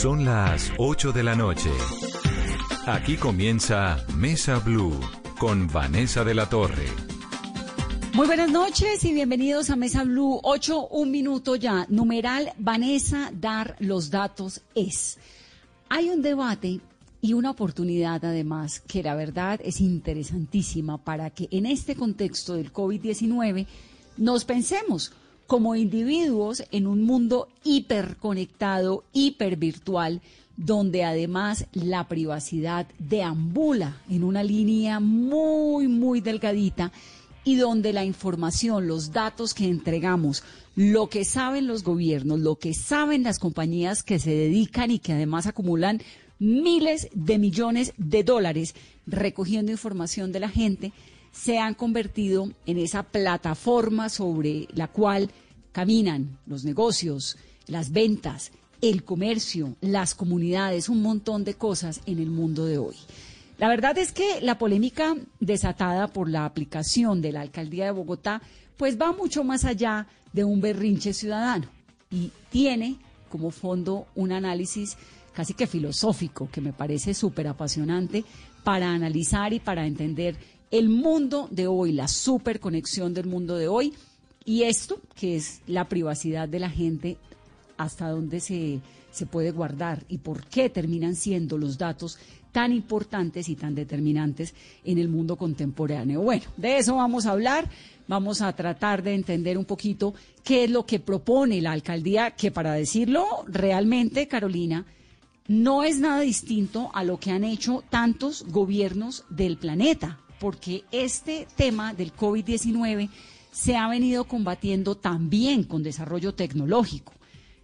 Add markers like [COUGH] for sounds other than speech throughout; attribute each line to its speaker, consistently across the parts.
Speaker 1: Son las 8 de la noche. Aquí comienza Mesa Blue con Vanessa de la Torre.
Speaker 2: Muy buenas noches y bienvenidos a Mesa Blue. 8, un minuto ya. Numeral Vanessa, dar los datos es. Hay un debate y una oportunidad además que la verdad es interesantísima para que en este contexto del COVID-19 nos pensemos como individuos en un mundo hiperconectado, hipervirtual, donde además la privacidad deambula en una línea muy, muy delgadita y donde la información, los datos que entregamos, lo que saben los gobiernos, lo que saben las compañías que se dedican y que además acumulan miles de millones de dólares recogiendo información de la gente, se han convertido en esa plataforma sobre la cual caminan los negocios, las ventas, el comercio, las comunidades, un montón de cosas en el mundo de hoy. La verdad es que la polémica desatada por la aplicación de la alcaldía de Bogotá pues va mucho más allá de un berrinche ciudadano y tiene como fondo un análisis casi que filosófico que me parece súper apasionante para analizar y para entender el mundo de hoy, la superconexión del mundo de hoy y esto que es la privacidad de la gente, hasta dónde se, se puede guardar y por qué terminan siendo los datos tan importantes y tan determinantes en el mundo contemporáneo. Bueno, de eso vamos a hablar. Vamos a tratar de entender un poquito qué es lo que propone la alcaldía, que para decirlo realmente, Carolina, no es nada distinto a lo que han hecho tantos gobiernos del planeta porque este tema del COVID-19 se ha venido combatiendo también con desarrollo tecnológico.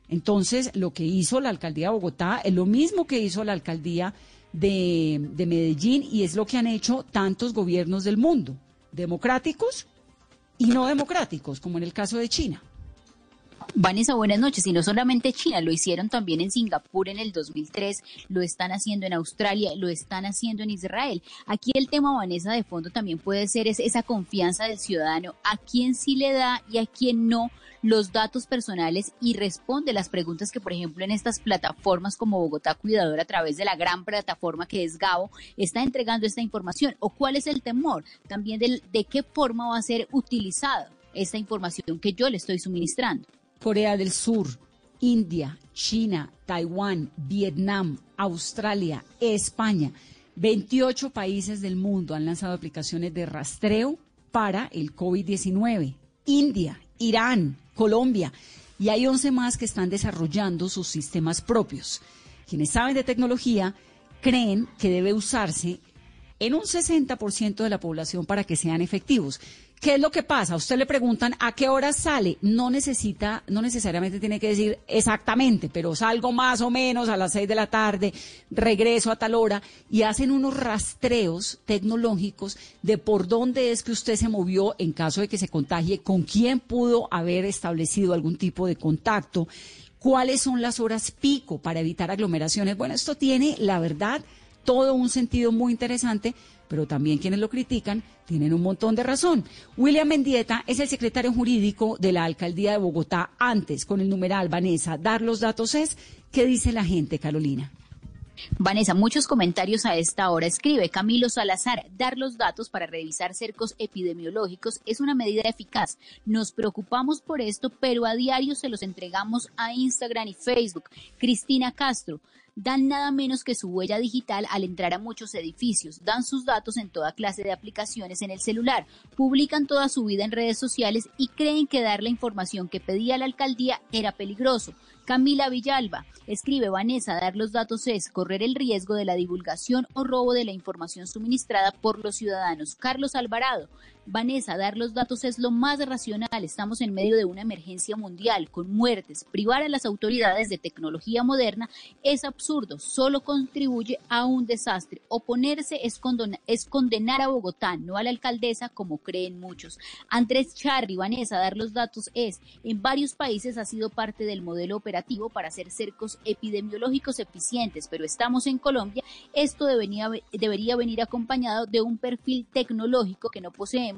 Speaker 2: Entonces, lo que hizo la alcaldía de Bogotá es lo mismo que hizo la alcaldía de, de Medellín y es lo que han hecho tantos gobiernos del mundo, democráticos y no democráticos, como en el caso de China.
Speaker 3: Vanessa, buenas noches. Y no solamente China, lo hicieron también en Singapur en el 2003, lo están haciendo en Australia, lo están haciendo en Israel. Aquí el tema, Vanessa, de fondo también puede ser esa confianza del ciudadano, a quién sí le da y a quién no los datos personales y responde las preguntas que, por ejemplo, en estas plataformas como Bogotá Cuidador, a través de la gran plataforma que es Gabo, está entregando esta información. ¿O cuál es el temor? También de qué forma va a ser utilizada esta información que yo le estoy suministrando.
Speaker 2: Corea del Sur, India, China, Taiwán, Vietnam, Australia, España. 28 países del mundo han lanzado aplicaciones de rastreo para el COVID-19. India, Irán, Colombia. Y hay 11 más que están desarrollando sus sistemas propios. Quienes saben de tecnología creen que debe usarse en un 60% de la población para que sean efectivos. ¿Qué es lo que pasa? usted le preguntan a qué hora sale. No necesita, no necesariamente tiene que decir exactamente, pero salgo más o menos a las seis de la tarde, regreso a tal hora y hacen unos rastreos tecnológicos de por dónde es que usted se movió en caso de que se contagie, con quién pudo haber establecido algún tipo de contacto, cuáles son las horas pico para evitar aglomeraciones. Bueno, esto tiene, la verdad, todo un sentido muy interesante pero también quienes lo critican tienen un montón de razón. William Mendieta es el secretario jurídico de la alcaldía de Bogotá. Antes, con el numeral Vanessa, dar los datos es, ¿qué dice la gente, Carolina?
Speaker 3: Vanessa, muchos comentarios a esta hora. Escribe Camilo Salazar, dar los datos para revisar cercos epidemiológicos es una medida eficaz. Nos preocupamos por esto, pero a diario se los entregamos a Instagram y Facebook. Cristina Castro, dan nada menos que su huella digital al entrar a muchos edificios, dan sus datos en toda clase de aplicaciones en el celular, publican toda su vida en redes sociales y creen que dar la información que pedía la alcaldía era peligroso. Camila Villalba escribe Vanessa, dar los datos es correr el riesgo de la divulgación o robo de la información suministrada por los ciudadanos. Carlos Alvarado, Vanessa, dar los datos es lo más racional. Estamos en medio de una emergencia mundial con muertes. Privar a las autoridades de tecnología moderna es absurdo, solo contribuye a un desastre. Oponerse es, condenar a Bogotá, no a la alcaldesa, como creen muchos. Andrés Charri, Vanessa, dar los datos es, en varios países ha sido parte del modelo operativo para hacer cercos epidemiológicos eficientes, pero estamos en Colombia. Esto debería venir acompañado de un perfil tecnológico que no poseemos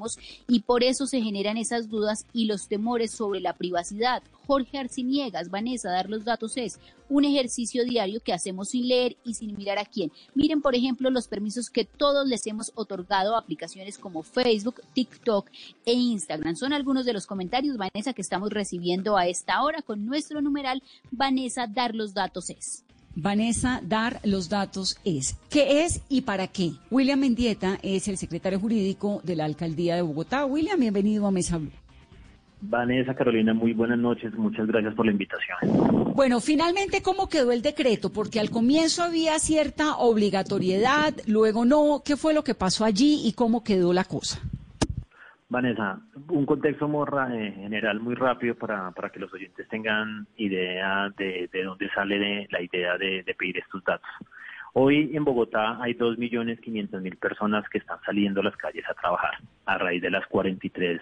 Speaker 3: y por eso se generan esas dudas y los temores sobre la privacidad. Jorge Arciniegas, Vanessa, dar los datos es un ejercicio diario que hacemos sin leer y sin mirar a quién. Miren, por ejemplo, los permisos que todos les hemos otorgado a aplicaciones como Facebook, TikTok e Instagram. Son algunos de los comentarios, Vanessa, que estamos recibiendo a esta hora con nuestro numeral Vanessa, dar los datos es.
Speaker 2: Vanessa, dar los datos es. ¿Qué es y para qué? William Mendieta es el secretario jurídico de la Alcaldía de Bogotá. William, bienvenido a Mesa Blue.
Speaker 4: Vanessa, Carolina, muy buenas noches. Muchas gracias por la invitación.
Speaker 2: Bueno, finalmente, ¿cómo quedó el decreto? Porque al comienzo había cierta obligatoriedad, luego no. ¿Qué fue lo que pasó allí y cómo quedó la cosa?
Speaker 4: Vanessa, un contexto morra, eh, general muy rápido para, para que los oyentes tengan idea de, de dónde sale la idea de, pedir estos datos. Hoy en Bogotá hay 2.500.000 personas que están saliendo a las calles a trabajar a raíz de las 43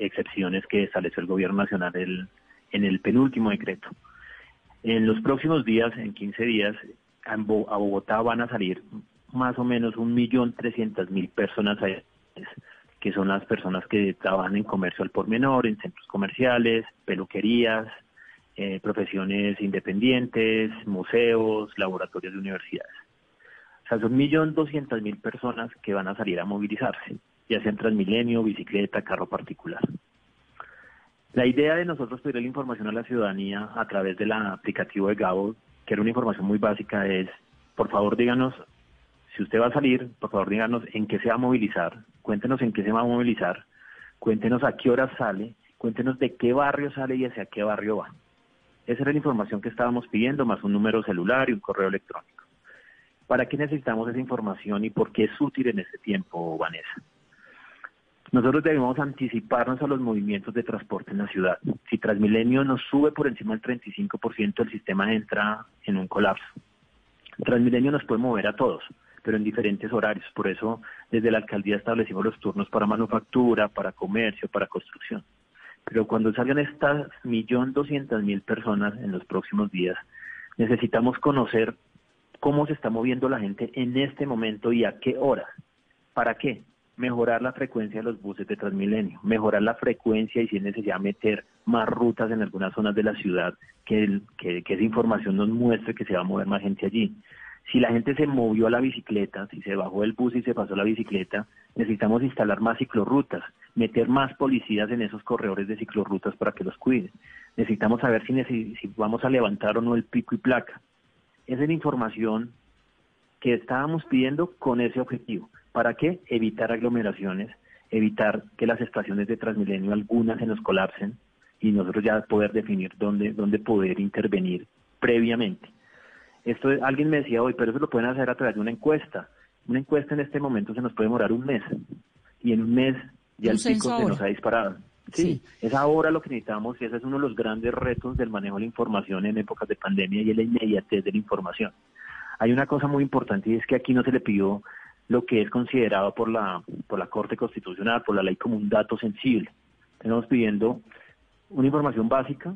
Speaker 4: excepciones que estableció el Gobierno Nacional en el penúltimo decreto. En los próximos días, en 15 días, a Bogotá van a salir más o menos 1.300.000 personas a que son las personas que trabajan en comercio al por menor, en centros comerciales, peluquerías, eh, profesiones independientes, museos, laboratorios de universidades. O sea, son 1.200.000 personas que van a salir a movilizarse, ya sea en Transmilenio, bicicleta, carro particular. La idea de nosotros pedir la información a la ciudadanía a través del aplicativo de Gabo, que era una información muy básica, es, por favor, díganos si usted va a salir, por favor díganos en qué se va a movilizar, cuéntenos en qué se va a movilizar, cuéntenos a qué hora sale, cuéntenos de qué barrio sale y hacia qué barrio va. Esa era la información que estábamos pidiendo, más un número celular y un correo electrónico. ¿Para qué necesitamos esa información y por qué es útil en este tiempo, Vanessa? Nosotros debemos anticiparnos a los movimientos de transporte en la ciudad. Si Transmilenio nos sube por encima del 35%, el sistema entra en un colapso. Transmilenio nos puede mover a todos, pero en diferentes horarios. Por eso, desde la alcaldía establecimos los turnos para manufactura, para comercio, para construcción. Pero cuando salgan estas millón doscientas mil personas en los próximos días, necesitamos conocer cómo se está moviendo la gente en este momento y a qué hora. ¿Para qué? Mejorar la frecuencia de los buses de Transmilenio, mejorar la frecuencia y si es necesario meter más rutas en algunas zonas de la ciudad, que, que esa información nos muestre que se va a mover más gente allí. Si la gente se movió a la bicicleta, si se bajó del bus y se pasó la bicicleta, necesitamos instalar más ciclorrutas, meter más policías en esos corredores de ciclorrutas para que los cuiden. Necesitamos saber si, si vamos a levantar o no el pico y placa. Esa es la información que estábamos pidiendo con ese objetivo. ¿Para qué? Evitar aglomeraciones, evitar que las estaciones de Transmilenio algunas se nos colapsen y nosotros ya poder definir dónde, dónde poder intervenir previamente. Esto alguien me decía hoy, pero eso lo pueden hacer a través de una encuesta. Una encuesta en este momento se nos puede demorar un mes y en un mes ya el pico se nos ha disparado. Sí, es ahora lo que necesitamos y ese es uno de los grandes retos del manejo de la información en épocas de pandemia y es la inmediatez de la información. Hay una cosa muy importante y es que aquí no se le pidió lo que es considerado por la, por la Corte Constitucional, por la ley como un dato sensible. Estamos pidiendo una información básica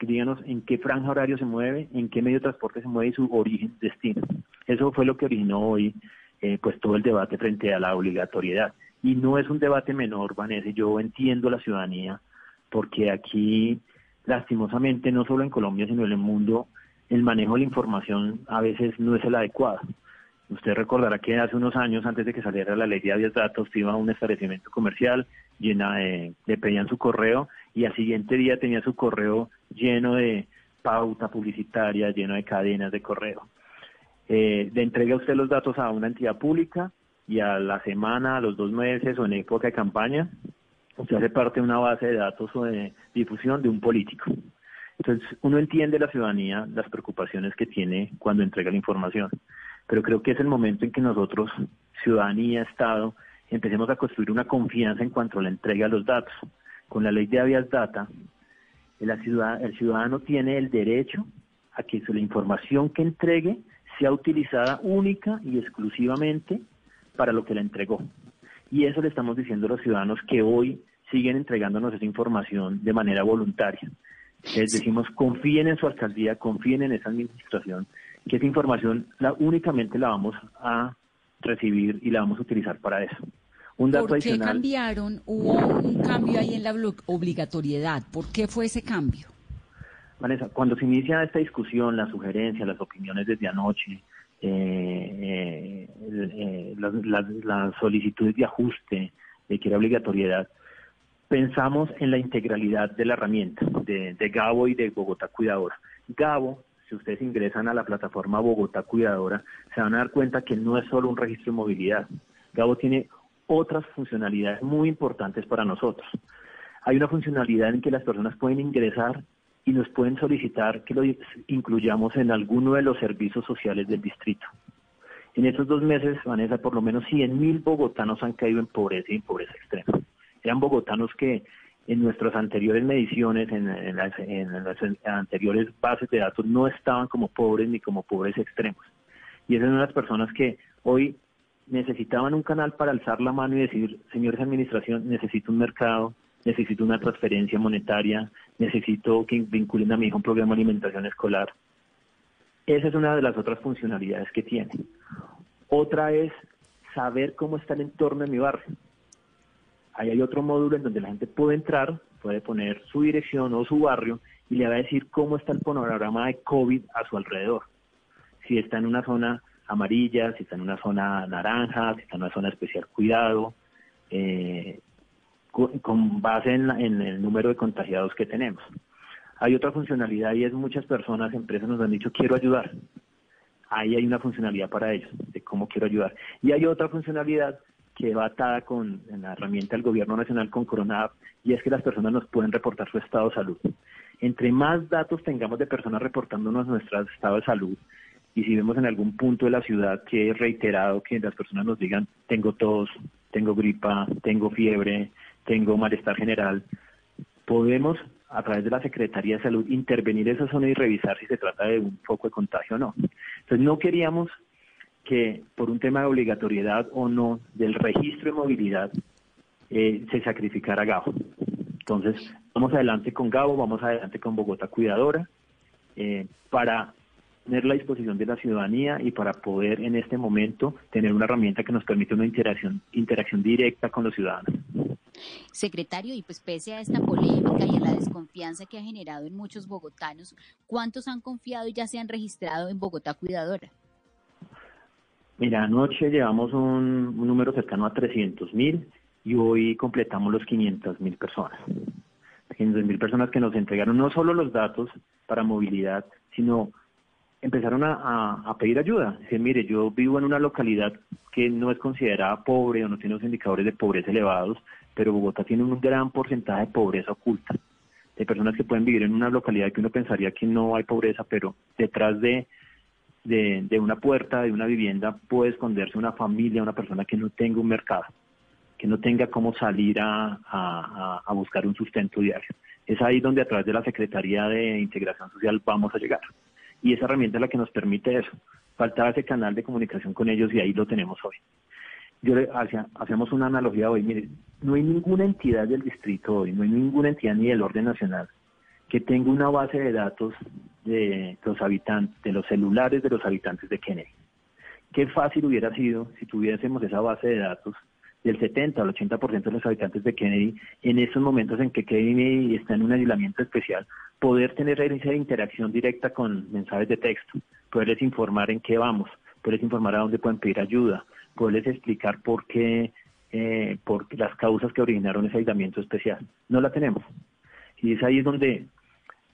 Speaker 4: díganos en qué franja horario se mueve, en qué medio de transporte se mueve y su origen, destino. Eso fue lo que originó hoy eh, pues todo el debate frente a la obligatoriedad. Y no es un debate menor, Vanessa, yo entiendo la ciudadanía, porque aquí, lastimosamente, no solo en Colombia, sino en el mundo, el manejo de la información a veces no es el adecuado. Usted recordará que hace unos años, antes de que saliera la ley de datos, iba a un establecimiento comercial, llena de, le pedían su correo y al siguiente día tenía su correo lleno de pauta publicitaria, lleno de cadenas de correo. Eh, le entrega usted los datos a una entidad pública y a la semana, a los dos meses o en época de campaña, usted hace parte de una base de datos o de difusión de un político. Entonces, uno entiende la ciudadanía, las preocupaciones que tiene cuando entrega la información, pero creo que es el momento en que nosotros, ciudadanía, Estado, empecemos a construir una confianza en cuanto a la entrega de los datos. Con la ley de Avias Data, el ciudadano tiene el derecho a que la información que entregue sea utilizada única y exclusivamente para lo que la entregó. Y eso le estamos diciendo a los ciudadanos que hoy siguen entregándonos esa información de manera voluntaria. Les decimos, confíen en su alcaldía, confíen en esa administración, que esa información la, únicamente la vamos a recibir y la vamos a utilizar para eso. Un dato
Speaker 2: ¿Por qué
Speaker 4: adicional.
Speaker 2: cambiaron? Hubo un cambio ahí en la obli- obligatoriedad. ¿Por qué fue ese cambio?
Speaker 4: Vanessa, cuando se inicia esta discusión, las sugerencias, las opiniones desde anoche, eh, eh, eh, las, las- las solicitudes de ajuste de que era obligatoriedad, pensamos en la integralidad de la herramienta de, de Gabo y de Bogotá Cuidadora. Gabo, si ustedes ingresan a la plataforma Bogotá Cuidadora, se van a dar cuenta que no es solo un registro de movilidad. Gabo tiene otras funcionalidades muy importantes para nosotros. Hay una funcionalidad en que las personas pueden ingresar y nos pueden solicitar que lo incluyamos en alguno de los servicios sociales del distrito. En estos dos meses, Vanessa, por lo menos 100 mil bogotanos han caído en pobreza y en pobreza extrema. Eran bogotanos que en nuestras anteriores mediciones, en, en las, en las anteriores bases de datos, no estaban como pobres ni como pobres extremos. Y esas son las personas que hoy necesitaban un canal para alzar la mano y decir, señores administración, necesito un mercado, necesito una transferencia monetaria, necesito que vinculen a mi hijo un programa de alimentación escolar. Esa es una de las otras funcionalidades que tiene. Otra es saber cómo está el entorno de mi barrio. Ahí hay otro módulo en donde la gente puede entrar, puede poner su dirección o su barrio y le va a decir cómo está el panorama de COVID a su alrededor. Si está en una zona amarilla, si está en una zona naranja, si está en una zona especial cuidado, eh, con, base en, la, en el número de contagiados que tenemos. Hay otra funcionalidad y es muchas personas, empresas nos han dicho quiero ayudar. Ahí hay una funcionalidad para ellos, de cómo quiero ayudar. Y hay otra funcionalidad que va atada con la herramienta del gobierno nacional con Corona y es que las personas nos pueden reportar su estado de salud. Entre más datos tengamos de personas reportándonos nuestro estado de salud, y si vemos en algún punto de la ciudad que es reiterado que las personas nos digan tengo tos, tengo gripa, tengo fiebre, tengo malestar general, podemos a través de la Secretaría de Salud intervenir esa zona y revisar si se trata de un foco de contagio o no. Entonces no queríamos que por un tema de obligatoriedad o no del registro de movilidad eh, se sacrificara Gabo. Entonces vamos adelante con Gabo, vamos adelante con Bogotá Cuidadora eh, para tener la disposición de la ciudadanía y para poder en este momento tener una herramienta que nos permite una interacción, interacción directa con los ciudadanos.
Speaker 3: Secretario, y pues pese a esta polémica y a la desconfianza que ha generado en muchos bogotanos, ¿cuántos han confiado y ya se han registrado en Bogotá Cuidadora?
Speaker 4: Mira, anoche llevamos un, un número cercano a 300 mil y hoy completamos los 500 mil personas. 500 mil personas que nos entregaron no solo los datos para movilidad, sino empezaron a, a, pedir ayuda. Decir, mire, yo vivo en una localidad que no es considerada pobre o no tiene los indicadores de pobreza elevados, pero Bogotá tiene un gran porcentaje de pobreza oculta. De personas que pueden vivir en una localidad que uno pensaría que no hay pobreza, pero detrás de, de, una puerta, de una vivienda, puede esconderse una familia, una persona que no tenga un mercado, que no tenga cómo salir a, a buscar un sustento diario. Es ahí donde a través de la Secretaría de Integración Social vamos a llegar y esa herramienta es la que nos permite eso. Faltaba ese canal de comunicación con ellos y ahí lo tenemos hoy. Yo le hacía, hacemos una analogía hoy, mire, no hay ninguna entidad del distrito hoy, no hay ninguna entidad ni del orden nacional que tenga una base de datos de los habitantes, de los celulares de los habitantes de Kennedy. Qué fácil hubiera sido si tuviésemos esa base de datos del 70 al 80% de los habitantes de Kennedy, en esos momentos en que Kennedy está en un aislamiento especial, poder tener esa interacción directa con mensajes de texto, poderles informar en qué vamos, poderles informar a dónde pueden pedir ayuda, poderles explicar por qué, eh, por las causas que originaron ese aislamiento especial. No la tenemos. Y es ahí donde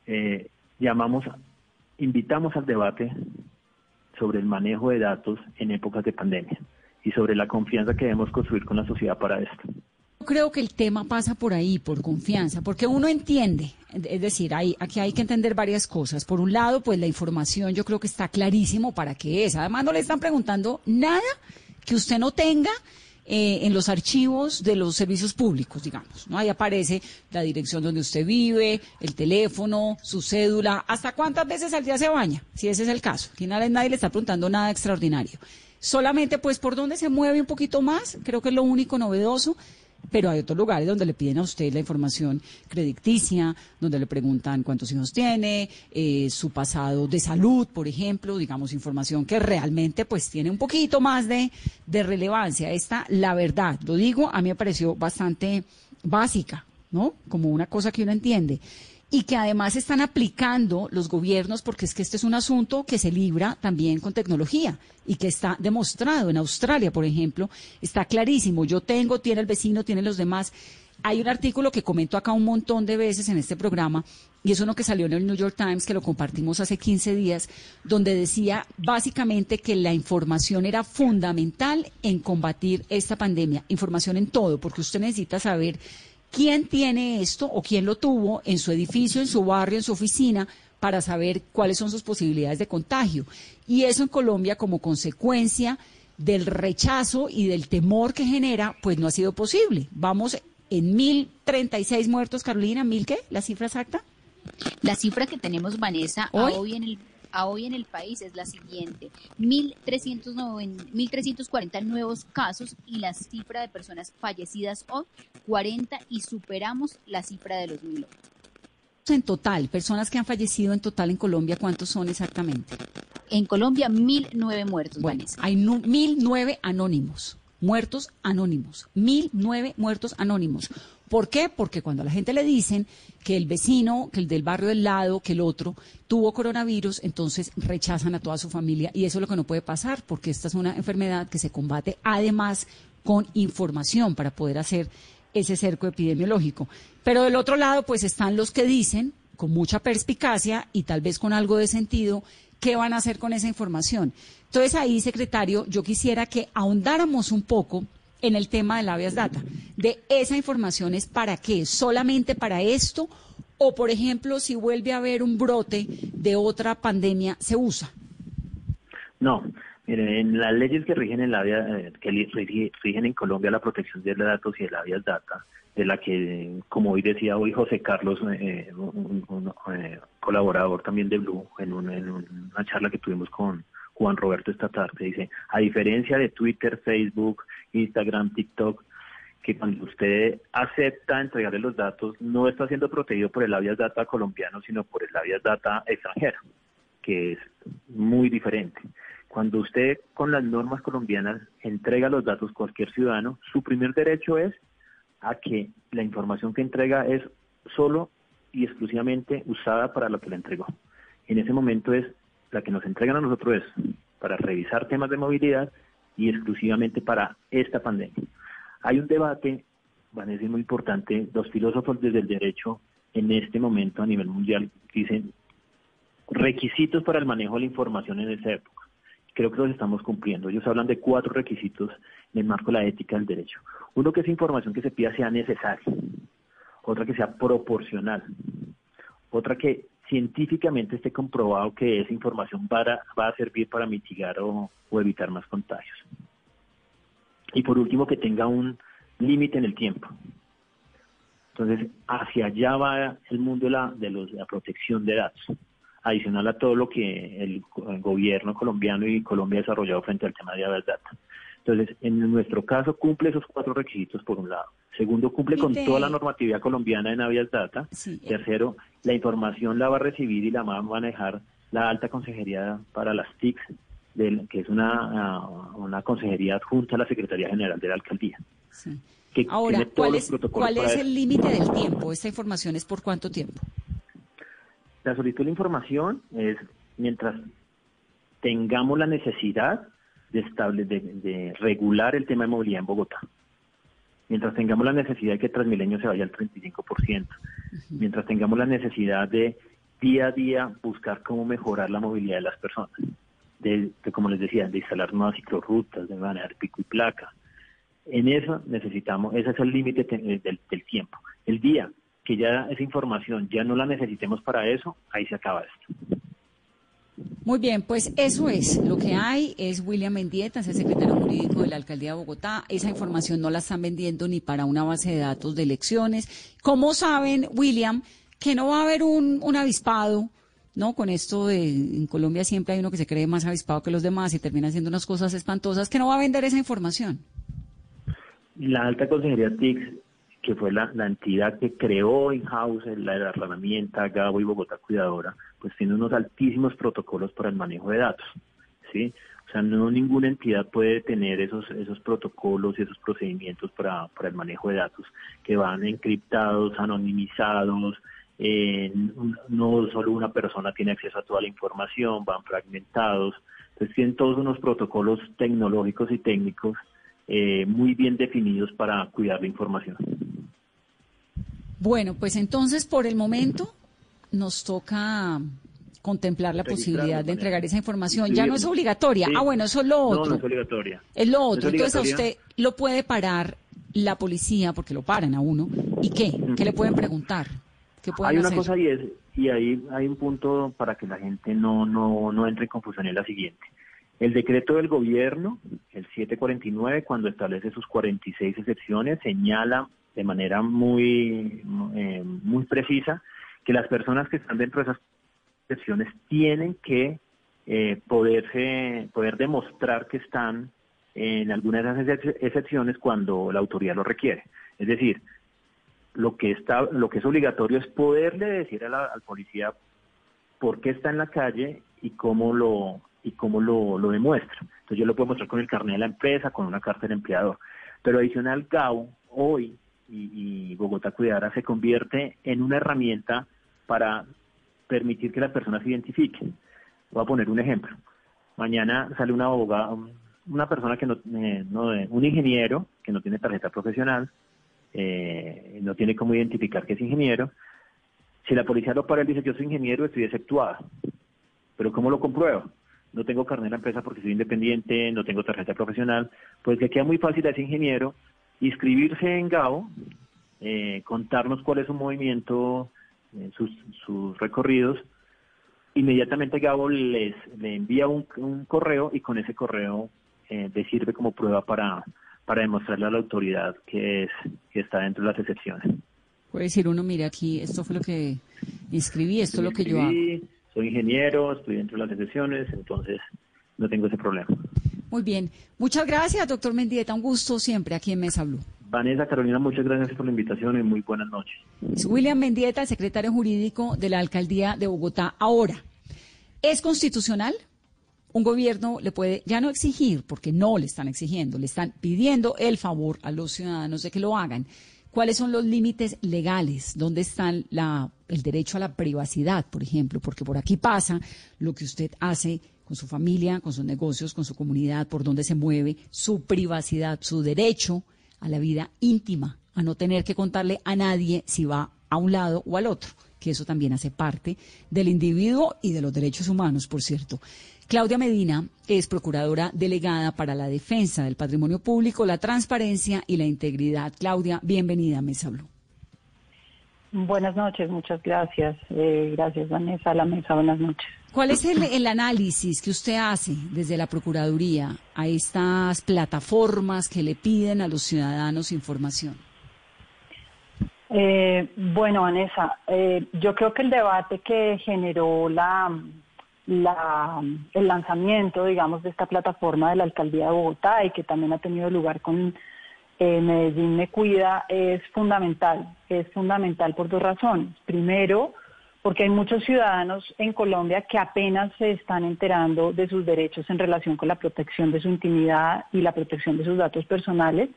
Speaker 4: eh, llamamos, invitamos al debate sobre el manejo de datos en épocas de pandemia y sobre la confianza que debemos construir con la sociedad para esto.
Speaker 2: Yo creo que el tema pasa por ahí, por confianza, porque uno entiende, es decir, hay, aquí hay que entender varias cosas. Por un lado, pues la información yo creo que está clarísimo para qué es. Además, no le están preguntando nada que usted no tenga eh, en los archivos de los servicios públicos, digamos. ¿no? Ahí aparece la dirección donde usted vive, el teléfono, su cédula, hasta cuántas veces al día se baña, si ese es el caso. Aquí nadie, nadie le está preguntando nada extraordinario. Solamente, pues, por dónde se mueve un poquito más, creo que es lo único novedoso, pero hay otros lugares donde le piden a usted la información crediticia, donde le preguntan cuántos hijos tiene, eh, su pasado de salud, por ejemplo, digamos, información que realmente pues tiene un poquito más de, de relevancia. Esta, la verdad, lo digo, a mí me pareció bastante básica, ¿no? Como una cosa que uno entiende y que además están aplicando los gobiernos, porque es que este es un asunto que se libra también con tecnología y que está demostrado en Australia, por ejemplo, está clarísimo. Yo tengo, tiene el vecino, tiene los demás. Hay un artículo que comento acá un montón de veces en este programa, y es uno que salió en el New York Times, que lo compartimos hace 15 días, donde decía básicamente que la información era fundamental en combatir esta pandemia. Información en todo, porque usted necesita saber quién tiene esto o quién lo tuvo en su edificio, en su barrio, en su oficina, para saber cuáles son sus posibilidades de contagio. Y eso en Colombia como consecuencia del rechazo y del temor que genera, pues no ha sido posible. Vamos en 1.036 muertos, Carolina, ¿mil qué? ¿La cifra exacta?
Speaker 3: La cifra que tenemos, Vanessa, hoy en el a hoy en el país es la siguiente, 1.340 nuevos casos y la cifra de personas fallecidas hoy 40 y superamos la cifra de los mil.
Speaker 2: En total, personas que han fallecido en total en Colombia, ¿cuántos son exactamente?
Speaker 3: En Colombia, 1.009 muertos,
Speaker 2: bueno, Hay 1.009 anónimos, muertos anónimos, 1.009 muertos anónimos. ¿Por qué? Porque cuando a la gente le dicen que el vecino, que el del barrio del lado, que el otro tuvo coronavirus, entonces rechazan a toda su familia y eso es lo que no puede pasar porque esta es una enfermedad que se combate además con información para poder hacer ese cerco epidemiológico. Pero del otro lado, pues están los que dicen, con mucha perspicacia y tal vez con algo de sentido, qué van a hacer con esa información. Entonces ahí, secretario, yo quisiera que ahondáramos un poco en el tema de la habeas data, de esa información es para qué, solamente para esto o por ejemplo si vuelve a haber un brote de otra pandemia se usa.
Speaker 4: No, mire, en las leyes que rigen en la eh, que rigen en Colombia la protección de datos y de la habeas data, de la que, como hoy decía hoy José Carlos, eh, un, eh, colaborador también de Blue, en, en una charla que tuvimos con Juan Roberto esta tarde, dice, a diferencia de Twitter, Facebook, Instagram, TikTok, que cuando usted acepta entregarle los datos, no está siendo protegido por el Avias Data colombiano, sino por el Avias Data extranjero, que es muy diferente. Cuando usted con las normas colombianas entrega los datos a cualquier ciudadano, su primer derecho es a que la información que entrega es solo y exclusivamente usada para lo que le entregó. En ese momento es la que nos entregan a nosotros es para revisar temas de movilidad y exclusivamente para esta pandemia. Hay un debate, van a decir muy importante, los filósofos desde el derecho en este momento a nivel mundial dicen requisitos para el manejo de la información en esa época. Creo que los estamos cumpliendo. Ellos hablan de cuatro requisitos en el marco de la ética del derecho. Uno que esa información que se pida sea necesaria, otra que sea proporcional, otra que científicamente esté comprobado que esa información va a, servir para mitigar o, evitar más contagios. Y por último, que tenga un límite en el tiempo. Entonces, hacia allá va el mundo de la, de, la protección de datos, adicional a todo lo que el, gobierno colombiano y Colombia ha desarrollado frente al tema de la data. Entonces, en nuestro caso cumple esos cuatro requisitos por un lado. Segundo, cumple con toda la normatividad colombiana en Avias Data. Tercero, la información la va a recibir y la va a manejar la alta consejería para las TICs, que es una, ah, una consejería adjunta a la Secretaría General de la Alcaldía.
Speaker 2: Ahora, ¿cuál es, ¿cuál es el límite del tiempo? ¿Esta información es por cuánto tiempo?
Speaker 4: La solicitud de información es mientras tengamos la necesidad de, estable, de, regular el tema de movilidad en Bogotá. Mientras tengamos la necesidad de que Transmilenio se vaya al 35%, mientras tengamos la necesidad de día a día buscar cómo mejorar la movilidad de las personas, de, como les decía, de instalar nuevas ciclorrutas, de manejar pico y placa. En eso necesitamos, ese es el límite del, del tiempo. El día que ya esa información ya no la necesitemos para eso, ahí se acaba esto.
Speaker 2: Muy bien, pues eso es lo que hay. Es William Mendieta, es el secretario jurídico de la Alcaldía de Bogotá. Esa información no la están vendiendo ni para una base de datos de elecciones. ¿Cómo saben, William, que no va a haber un, avispado? ¿no? Con esto de, en Colombia siempre hay uno que se cree más avispado que los demás y termina haciendo unas cosas espantosas, que no va a vender esa información.
Speaker 4: La Alta Consejería TICS, que fue la, entidad que creó in-house la, la herramienta Gabo y Bogotá Cuidadora, pues tiene unos altísimos protocolos para el manejo de datos. ¿sí? O sea, no ninguna entidad puede tener esos, esos protocolos y esos procedimientos para, para el manejo de datos que van encriptados, anonimizados, no solo una persona tiene acceso a toda la información, van fragmentados. Entonces tienen todos unos protocolos tecnológicos y técnicos eh, muy bien definidos para cuidar la información.
Speaker 2: Bueno, pues entonces por el momento nos toca contemplar la posibilidad de entregar esa información. ya no es obligatoria. Ah, bueno, eso es lo otro.
Speaker 4: No, no es obligatoria.
Speaker 2: Es lo otro. Entonces a usted lo puede parar la policía, porque lo paran a uno. ¿Y qué? ¿Qué le pueden preguntar? ¿Qué
Speaker 4: hay una cosa y es, y ahí hay un punto para que la gente no, no, no entre en confusión, es la siguiente. El decreto del gobierno, el 749, cuando establece sus 46 excepciones, señala de manera muy, eh, muy precisa que las personas que están dentro de esas excepciones tienen que eh, poderse, poder demostrar que están en alguna de esas excepciones cuando la autoridad lo requiere. Es decir, lo que está, lo que es obligatorio es poderle decir al policía por qué está en la calle y cómo lo y cómo lo, lo demuestra. Entonces yo lo puedo mostrar con el carnet de la empresa, con una carta del empleador. Pero adicional, GAO hoy y, y Bogotá Cuidadora se convierte en una herramienta para permitir que las personas se identifiquen. Voy a poner un ejemplo. Mañana sale una abogada, una persona que no, eh, no, un ingeniero que no tiene tarjeta profesional, eh, no tiene cómo identificar que es ingeniero. Si la policía lo para, él dice yo soy ingeniero, estoy exceptuada. Pero ¿cómo lo compruebo? No tengo carnet de la empresa porque soy independiente, no tengo tarjeta profesional. Pues le queda muy fácil a ese ingeniero inscribirse en GAO, eh, contarnos cuál es su movimiento sus, sus recorridos, inmediatamente Gabo les le envía un, correo y con ese correo eh, le sirve como prueba para, para demostrarle a la autoridad que, es, que está dentro de las excepciones.
Speaker 2: Puede decir uno, mire aquí, esto fue lo que inscribí, esto es lo que yo hago.
Speaker 4: Soy ingeniero, estoy dentro de las excepciones, entonces no tengo ese problema.
Speaker 2: Muy bien. Muchas gracias, doctor Mendieta. Un gusto siempre aquí en Mesa Blue.
Speaker 4: Vanessa Carolina, muchas gracias por la invitación y muy buenas noches.
Speaker 2: Es William Mendieta, secretario jurídico de la Alcaldía de Bogotá. Ahora, ¿es constitucional? Un gobierno le puede ya no exigir, porque no le están exigiendo, le están pidiendo el favor a los ciudadanos de que lo hagan. ¿Cuáles son los límites legales? ¿Dónde está la, el derecho a la privacidad, por ejemplo? Porque por aquí pasa lo que usted hace con su familia, con sus negocios, con su comunidad, por dónde se mueve, su privacidad, su derecho a la vida íntima, a no tener que contarle a nadie si va a un lado o al otro, que eso también hace parte del individuo y de los derechos humanos, por cierto. Claudia Medina es procuradora delegada para la defensa del patrimonio público, la transparencia y la integridad. Claudia, bienvenida a Mesa Blue.
Speaker 5: Buenas noches, muchas gracias. Eh, gracias, Vanessa, a la mesa. Buenas noches.
Speaker 2: ¿Cuál es el, análisis que usted hace desde la Procuraduría a estas plataformas que le piden a los ciudadanos información?
Speaker 5: Eh, bueno, Vanessa, eh, yo creo que el debate que generó la, la, el lanzamiento, digamos, de esta plataforma de la Alcaldía de Bogotá y que también ha tenido lugar con eh, Medellín Me Cuida es fundamental. Es fundamental por dos razones. Primero, porque hay muchos ciudadanos en Colombia que apenas se están enterando de sus derechos en relación con la protección de su intimidad y la protección de sus datos personales.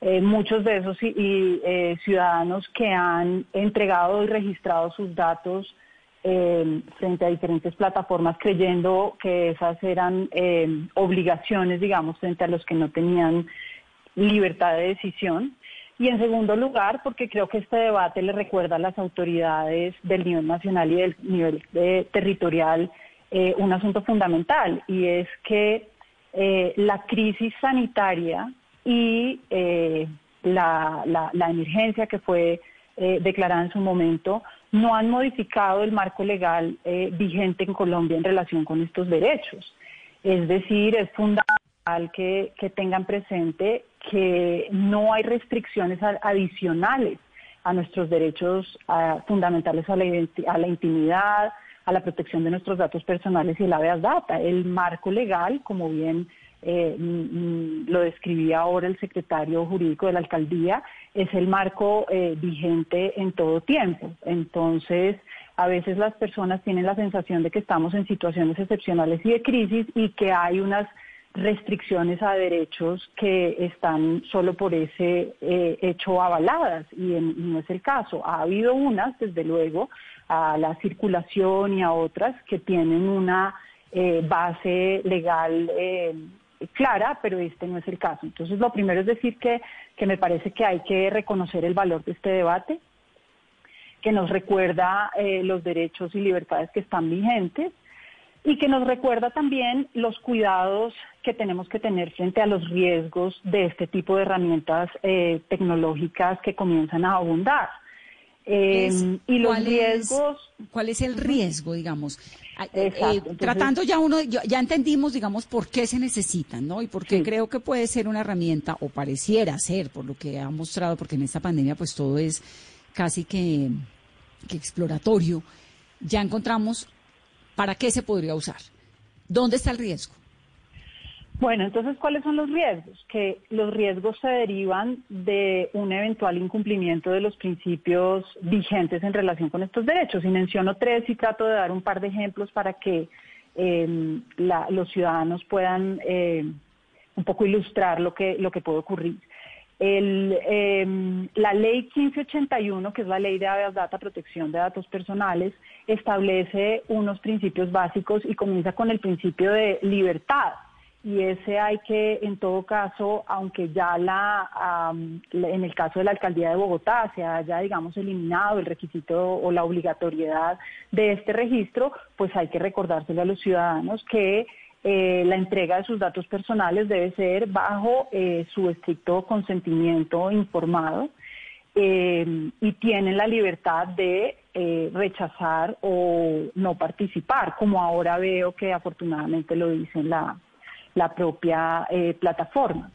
Speaker 5: Eh, muchos de esos y, eh, ciudadanos que han entregado y registrado sus datos eh, frente a diferentes plataformas creyendo que esas eran obligaciones, digamos, frente a los que no tenían libertad de decisión. Y en segundo lugar, porque creo que este debate le recuerda a las autoridades del nivel nacional y del nivel eh, territorial eh, un asunto fundamental, y es que eh, la crisis sanitaria y la, emergencia que fue declarada en su momento no han modificado el marco legal vigente en Colombia en relación con estos derechos. Es decir, es fundamental que, tengan presente que no hay restricciones adicionales a nuestros derechos fundamentales a la, intimidad, a la protección de nuestros datos personales y la habeas data. El marco legal, como bien eh, mm, mm, lo describía ahora el secretario jurídico de la alcaldía, es el marco eh, vigente en todo tiempo. Entonces, a veces las personas tienen la sensación de que estamos en situaciones excepcionales y de crisis y que hay unas restricciones a derechos que están solo por ese eh, hecho avaladas y, no es el caso. Ha habido unas, desde luego, a la circulación y a otras que tienen una eh, base legal eh, clara, pero este no es el caso. Entonces, lo primero es decir que, que me parece que hay que reconocer el valor de este debate, que nos recuerda los derechos y libertades que están vigentes y que nos recuerda también los cuidados que tenemos que tener frente a los riesgos de este tipo de herramientas eh, tecnológicas que comienzan a abundar.
Speaker 2: Em, y los riesgos. ¿Cuál es el riesgo, digamos? Ah, eh, eh, tratando ya uno, ya entendimos, digamos, por qué se necesitan, ¿no? Y por qué creo que puede ser una herramienta, o pareciera ser, por lo que ha mostrado, porque en esta pandemia, pues todo es casi que, que exploratorio. Ya encontramos ¿Para qué se podría usar? ¿Dónde está el riesgo?
Speaker 5: Bueno, entonces, ¿cuáles son los riesgos? Que los riesgos se derivan de un eventual incumplimiento de los principios vigentes en relación con estos derechos. Y menciono tres y trato de dar un par de ejemplos para que em, los ciudadanos puedan eh, un poco ilustrar lo que, lo que puede ocurrir. El, em, la ley 1581, que es la ley de data, protección de datos personales, establece unos principios básicos y comienza con el principio de libertad. Y ese hay que, en todo caso, aunque ya la, en el caso de la alcaldía de Bogotá se haya, digamos, eliminado el requisito o la obligatoriedad de este registro, pues hay que recordárselo a los ciudadanos que eh, la entrega de sus datos personales debe ser bajo eh, su estricto consentimiento informado eh, y tienen la libertad de rechazar o no participar, como ahora veo que afortunadamente lo dice la, la propia plataforma.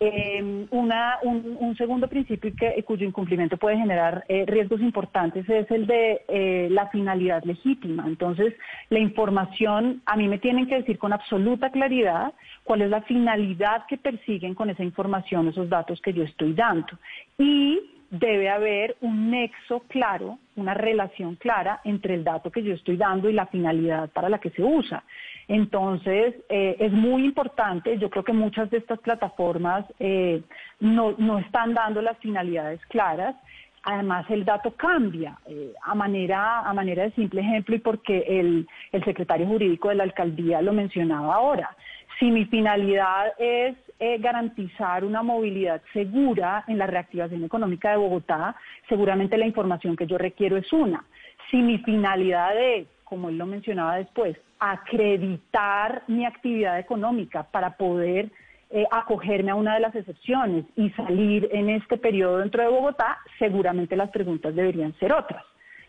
Speaker 5: Eh, un, segundo principio que, cuyo incumplimiento puede generar eh, riesgos importantes es el de eh, la finalidad legítima. Entonces, la información, a mí me tienen que decir con absoluta claridad cuál es la finalidad que persiguen con esa información, esos datos que yo estoy dando. Y debe haber un nexo claro, una relación clara entre el dato que yo estoy dando y la finalidad para la que se usa. Entonces, eh, es muy importante, yo creo que muchas de estas plataformas eh, no, no, están dando las finalidades claras. Además, el dato cambia eh, a, manera, a manera de simple ejemplo y porque el, el secretario jurídico de la alcaldía lo mencionaba ahora. Si mi finalidad es garantizar una movilidad segura en la reactivación económica de Bogotá, seguramente la información que yo requiero es una. Si mi finalidad es, como él lo mencionaba después, acreditar mi actividad económica para poder eh, acogerme a una de las excepciones y salir en este periodo dentro de Bogotá, seguramente las preguntas deberían ser otras.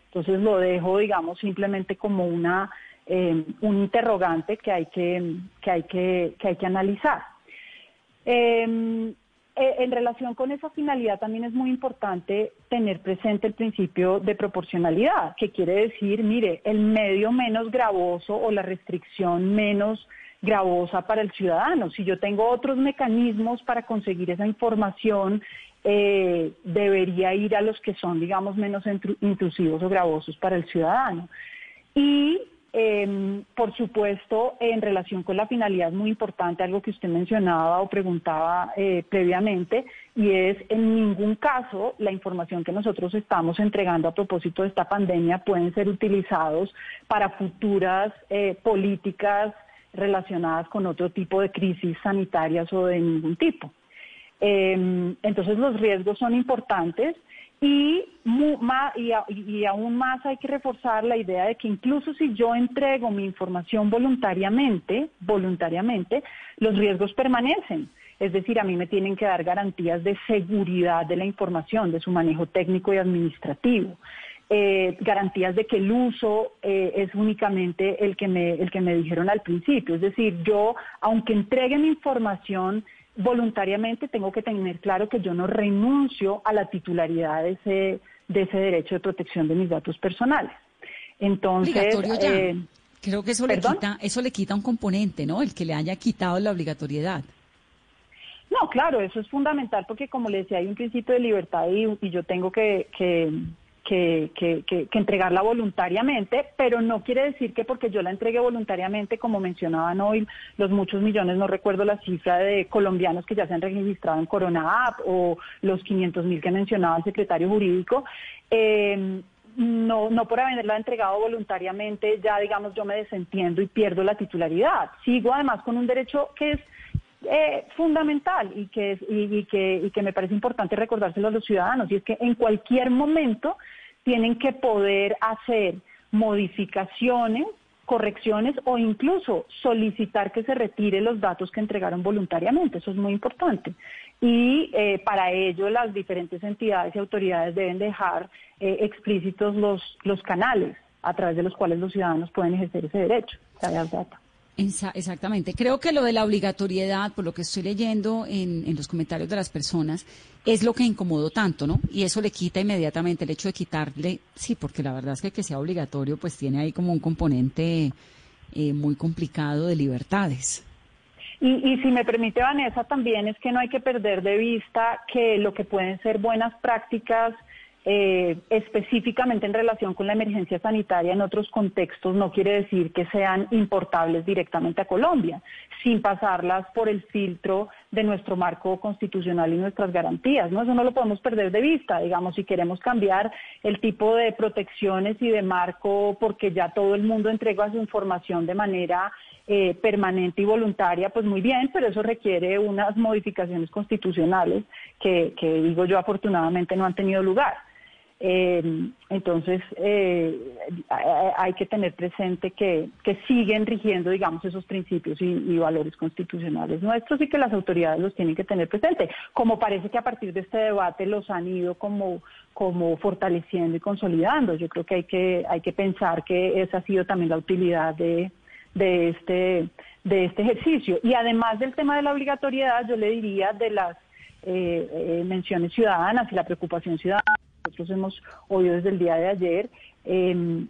Speaker 5: Entonces lo dejo, digamos, simplemente como una eh, un interrogante que hay que, que hay que, que hay que analizar. Eh, eh, en relación con esa finalidad también es muy importante tener presente el principio de proporcionalidad, que quiere decir, mire, el medio menos gravoso o la restricción menos gravosa para el ciudadano. Si yo tengo otros mecanismos para conseguir esa información, eh, debería ir a los que son, digamos, menos intrusivos o gravosos para el ciudadano. Y eh, por supuesto, en relación con la finalidad, muy importante, algo que usted mencionaba o preguntaba eh, previamente, y es en ningún caso la información que nosotros estamos entregando a propósito de esta pandemia pueden ser utilizados para futuras eh, políticas relacionadas con otro tipo de crisis sanitarias o de ningún tipo. Em, entonces los riesgos son importantes y, y, aún más hay que reforzar la idea de que incluso si yo entrego mi información voluntariamente, voluntariamente, los riesgos permanecen. Es decir, a mí me tienen que dar garantías de seguridad de la información, de su manejo técnico y administrativo. Eh, garantías de que el uso eh, es únicamente el que, me, el que me dijeron al principio. Es decir, yo, aunque entregue mi información voluntariamente tengo que tener claro que yo no renuncio a la titularidad de ese, de ese derecho de protección de mis datos personales. Entonces,
Speaker 2: eh, Creo que eso le quita, eso le quita un componente, ¿no? El que le haya quitado la obligatoriedad.
Speaker 5: No, claro, eso es fundamental porque como le decía, hay un principio de libertad y, y yo tengo que, que, que, que, entregarla voluntariamente, pero no quiere decir que porque yo la entregue voluntariamente, como mencionaban hoy los muchos millones, no recuerdo la cifra de colombianos que ya se han registrado en Corona App o los 500 mil que mencionaba el secretario jurídico, eh, no, no por haberla entregado voluntariamente, ya digamos yo me desentiendo y pierdo la titularidad. Sigo además con un derecho que es eh, fundamental y que, es, y, que, y que me parece importante recordárselo a los ciudadanos, y es que en cualquier momento tienen que poder hacer modificaciones correcciones o incluso solicitar que se retire los datos que entregaron voluntariamente. Eso es muy importante. Y eh, para ello las diferentes entidades y autoridades deben dejar eh, explícitos los, los canales a través de los cuales los ciudadanos pueden ejercer ese derecho,
Speaker 2: Exactamente. Creo que lo de la obligatoriedad, por lo que estoy leyendo en, en, los comentarios de las personas, es lo que incomodó tanto, ¿no? Y eso le quita inmediatamente el hecho de quitarle, sí, porque la verdad es que que sea obligatorio, pues tiene ahí como un componente eh, muy complicado de libertades.
Speaker 5: Y, y si me permite, Vanessa, también es que no hay que perder de vista que lo que pueden ser buenas prácticas eh, específicamente en relación con la emergencia sanitaria en otros contextos no quiere decir que sean importables directamente a Colombia, sin pasarlas por el filtro de nuestro marco constitucional y nuestras garantías. ¿no? Eso no lo podemos perder de vista. Digamos, si queremos cambiar el tipo de protecciones y de marco porque ya todo el mundo entrega su información de manera eh, permanente y voluntaria, pues muy bien, pero eso requiere unas modificaciones constitucionales que, que digo yo, afortunadamente no han tenido lugar. Eh, entonces, eh, hay que tener presente que, siguen rigiendo, digamos, esos principios y, valores constitucionales nuestros y que las autoridades los tienen que tener presente. Como parece que a partir de este debate los han ido como, como fortaleciendo y consolidando. Yo creo que hay que, hay que pensar que esa ha sido también la utilidad de, de, este, de este ejercicio. Y además del tema de la obligatoriedad, yo le diría de las eh, eh menciones ciudadanas y la preocupación ciudadana nosotros hemos oído desde el día de ayer, em,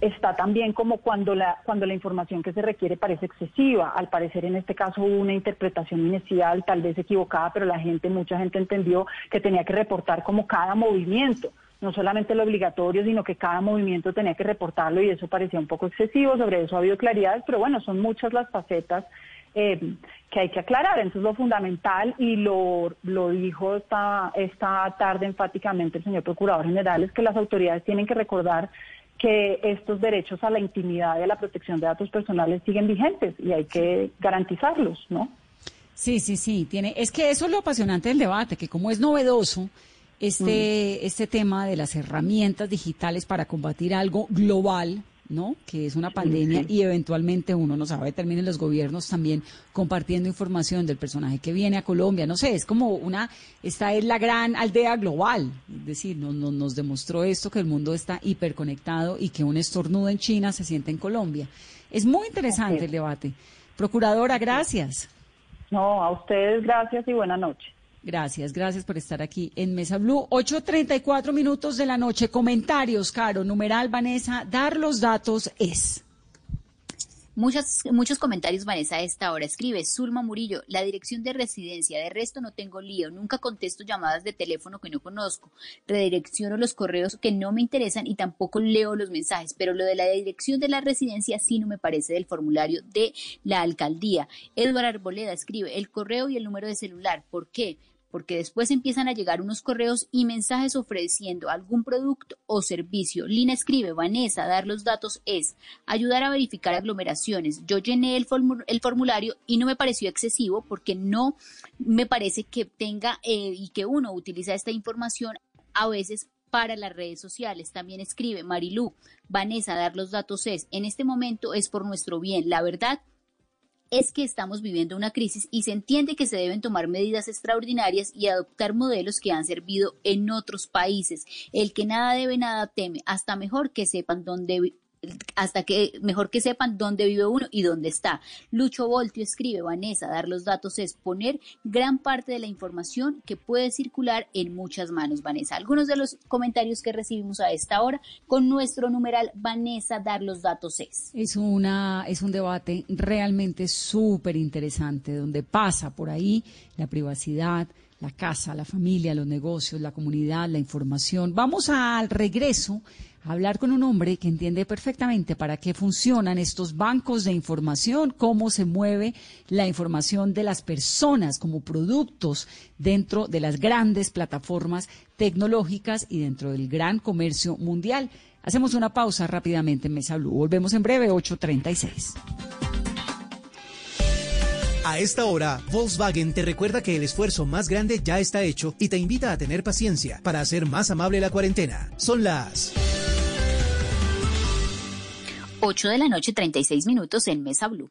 Speaker 5: está también como cuando la, cuando la información que se requiere parece excesiva. Al parecer en este caso hubo una interpretación inicial, tal vez equivocada, pero la gente, mucha gente entendió que tenía que reportar como cada movimiento no solamente lo obligatorio, sino que cada movimiento tenía que reportarlo y eso parecía un poco excesivo, sobre eso ha habido claridades, pero bueno, son muchas las facetas eh, que hay que aclarar. Entonces lo fundamental, y lo, lo dijo esta, esta tarde enfáticamente el señor Procurador General, es que las autoridades tienen que recordar que estos derechos a la intimidad y a la protección de datos personales siguen vigentes y hay que garantizarlos, ¿no?
Speaker 2: Sí, sí, sí. Tiene, es que eso es lo apasionante del debate, que como es novedoso este, mm. este tema de las herramientas digitales para combatir algo global, ¿no? Que es una pandemia y eventualmente uno no sabe, terminen los gobiernos también compartiendo información del personaje que viene a Colombia, no sé, es como una, esta es la gran aldea global, es decir, no, nos demostró esto que el mundo está hiperconectado y que un estornudo en China se siente en Colombia. Es muy interesante el debate. Procuradora, gracias.
Speaker 5: No, a ustedes gracias y buena noche.
Speaker 2: Gracias, gracias por estar aquí en Mesa Blue. 8.34 minutos de la noche. Comentarios, Caro, numeral Vanessa, dar los datos es.
Speaker 3: Muchas, muchos comentarios, Vanessa, a esta hora. Escribe Zulma Murillo, la dirección de residencia. De resto no tengo lío. Nunca contesto llamadas de teléfono que no conozco. Redirecciono los correos que no me interesan y tampoco leo los mensajes. Pero lo de la dirección de la residencia sí no me parece del formulario de la alcaldía. Eduardo Arboleda escribe el correo y el número de celular. ¿Por qué? Porque después empiezan a llegar unos correos y mensajes ofreciendo algún producto o servicio. Lina escribe, Vanessa, dar los datos es ayudar a verificar aglomeraciones. Yo llené el, formulario y no me pareció excesivo porque no me parece que tenga eh, y que uno utiliza esta información a veces para las redes sociales. También escribe Marilú, Vanessa, dar los datos es, en este momento es por nuestro bien. La verdad, es que estamos viviendo una crisis y se entiende que se deben tomar medidas extraordinarias y adoptar modelos que han servido en otros países. El que nada debe, nada teme, hasta mejor que sepan dónde hasta que mejor que sepan dónde vive uno y dónde está. Lucho Voltio escribe, Vanessa, dar los datos es poner gran parte de la información que puede circular en muchas manos, Vanessa. Algunos de los comentarios que recibimos a esta hora con nuestro numeral Vanessa, dar los datos es.
Speaker 2: Es, una, es un debate realmente súper interesante, donde pasa por ahí la privacidad, la casa, la familia, los negocios, la comunidad, la información. Vamos al regreso hablar con un hombre que entiende perfectamente para qué funcionan estos bancos de información, cómo se mueve la información de las personas como productos dentro de las grandes plataformas tecnológicas y dentro del gran comercio mundial. Hacemos una pausa rápidamente en Mesa Blue. Volvemos en breve, 8.36.
Speaker 6: A esta hora, Volkswagen te recuerda que el esfuerzo más grande ya está hecho y te invita a tener paciencia para hacer más amable la cuarentena. Son las
Speaker 3: 8 de la noche, 36 minutos en Mesa Blue.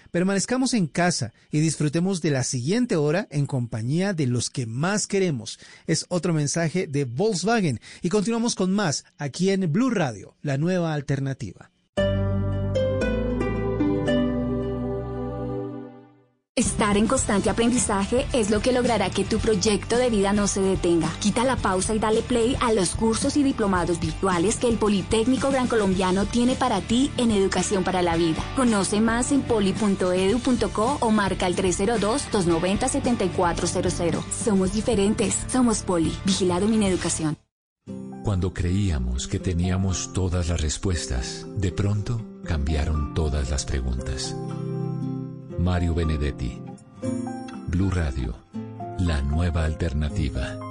Speaker 6: permanezcamos en casa y disfrutemos de la siguiente hora en compañía de los que más queremos. Es otro mensaje de Volkswagen y continuamos con más aquí en Blue Radio, la nueva alternativa.
Speaker 7: Estar en constante aprendizaje es lo que logrará que tu proyecto de vida no se detenga. Quita la pausa y dale play a los cursos y diplomados virtuales que el Politécnico Gran Colombiano tiene para ti en Educación para la Vida. Conoce más en poli.edu.co o marca el 302-290-7400. Somos diferentes, somos Poli. Vigilado mi educación.
Speaker 1: Cuando creíamos que teníamos todas las respuestas, de pronto cambiaron todas las preguntas. Mario Benedetti. Blue Radio, la nueva alternativa.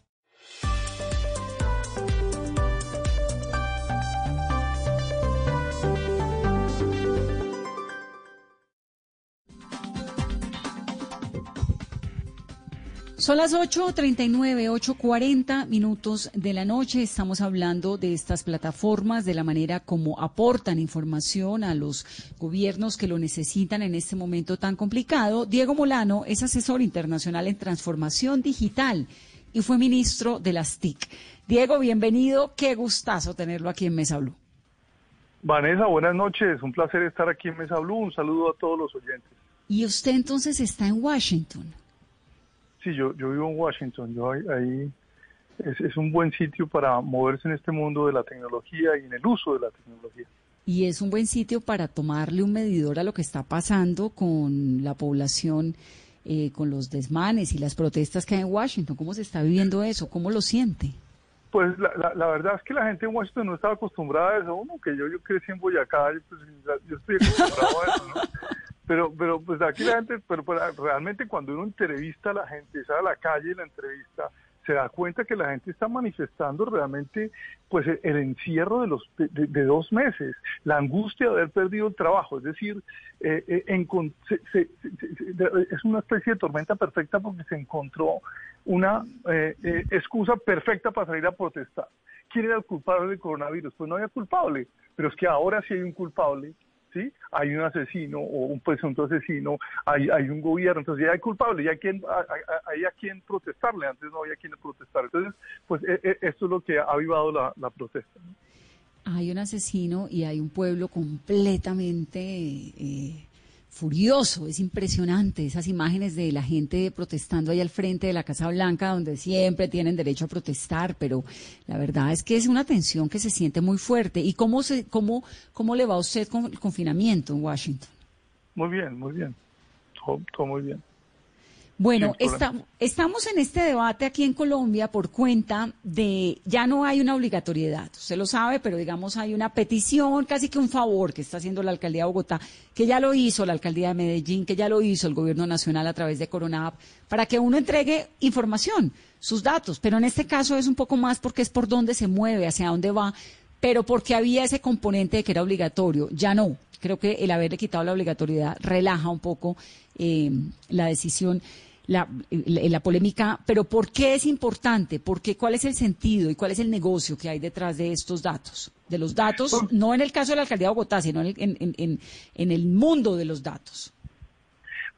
Speaker 2: Son las 8.39, 8.40 minutos de la noche. Estamos hablando de estas plataformas, de la manera como aportan información a los gobiernos que lo necesitan en este momento tan complicado. Diego Molano es asesor internacional en transformación digital y fue ministro de las TIC. Diego, bienvenido. Qué gustazo tenerlo aquí en Mesa Blue.
Speaker 8: Vanessa, buenas noches. Un placer estar aquí en Mesa Blue. Un saludo a todos los oyentes.
Speaker 2: Y usted entonces está en Washington.
Speaker 8: Sí, yo, yo vivo en Washington, yo ahí, es, un buen sitio para moverse en este mundo de la tecnología y en el uso de la tecnología.
Speaker 2: Y es un buen sitio para tomarle un medidor a lo que está pasando con la población, eh, con los desmanes y las protestas que hay en Washington. ¿Cómo se está viviendo eso? ¿Cómo lo siente?
Speaker 8: Pues la, la, verdad es que la gente en Washington no estaba acostumbrada a eso. Uno, que yo, yo crecí en Boyacá, pues, yo estoy acostumbrado a eso, ¿no? Pero, pero pues aquí la gente, pero, realmente cuando uno entrevista a la gente, sale a la calle y la entrevista, se da cuenta que la gente está manifestando realmente pues el, encierro de los de, dos meses, la angustia de haber perdido el trabajo, es decir, eh, eh, es una especie de tormenta perfecta porque se encontró una eh, excusa perfecta para salir a protestar. ¿Quién era el culpable del coronavirus? Pues no había culpable, pero es que ahora sí hay un culpable ¿sí? Hay un asesino o un presunto asesino, hay, hay un gobierno, entonces ya hay culpable, ya hay, quien, hay, a quien protestarle, antes no había quien protestar. Entonces, pues e, e, esto es lo que ha avivado la, la protesta.
Speaker 2: Hay un asesino y hay un pueblo completamente... Eh, furioso, es impresionante esas imágenes de la gente protestando ahí al frente de la Casa Blanca, donde siempre tienen derecho a protestar, pero la verdad es que es una tensión que se siente muy fuerte. ¿Y cómo, se, cómo, cómo le va a usted con el confinamiento en Washington?
Speaker 8: Muy bien, muy bien, todo muy bien.
Speaker 2: Bueno, estamos en este debate aquí en Colombia por cuenta de, ya no hay una obligatoriedad, usted lo sabe, pero digamos hay una petición, casi que un favor que está haciendo la alcaldía de Bogotá, que ya lo hizo la alcaldía de Medellín, que ya lo hizo el gobierno nacional a través de Coronap, para que uno entregue información, sus datos, pero en este caso es un poco más porque es por dónde se mueve, hacia dónde va, pero porque había ese componente de que era obligatorio, ya no. Creo que el haberle quitado la obligatoriedad relaja un poco eh, la decisión la, la, polémica, pero ¿por qué es importante? ¿Por qué, ¿Cuál es el sentido y cuál es el negocio que hay detrás de estos datos? De los datos, no en el caso de la alcaldía de Bogotá, sino en en, en el mundo de los datos.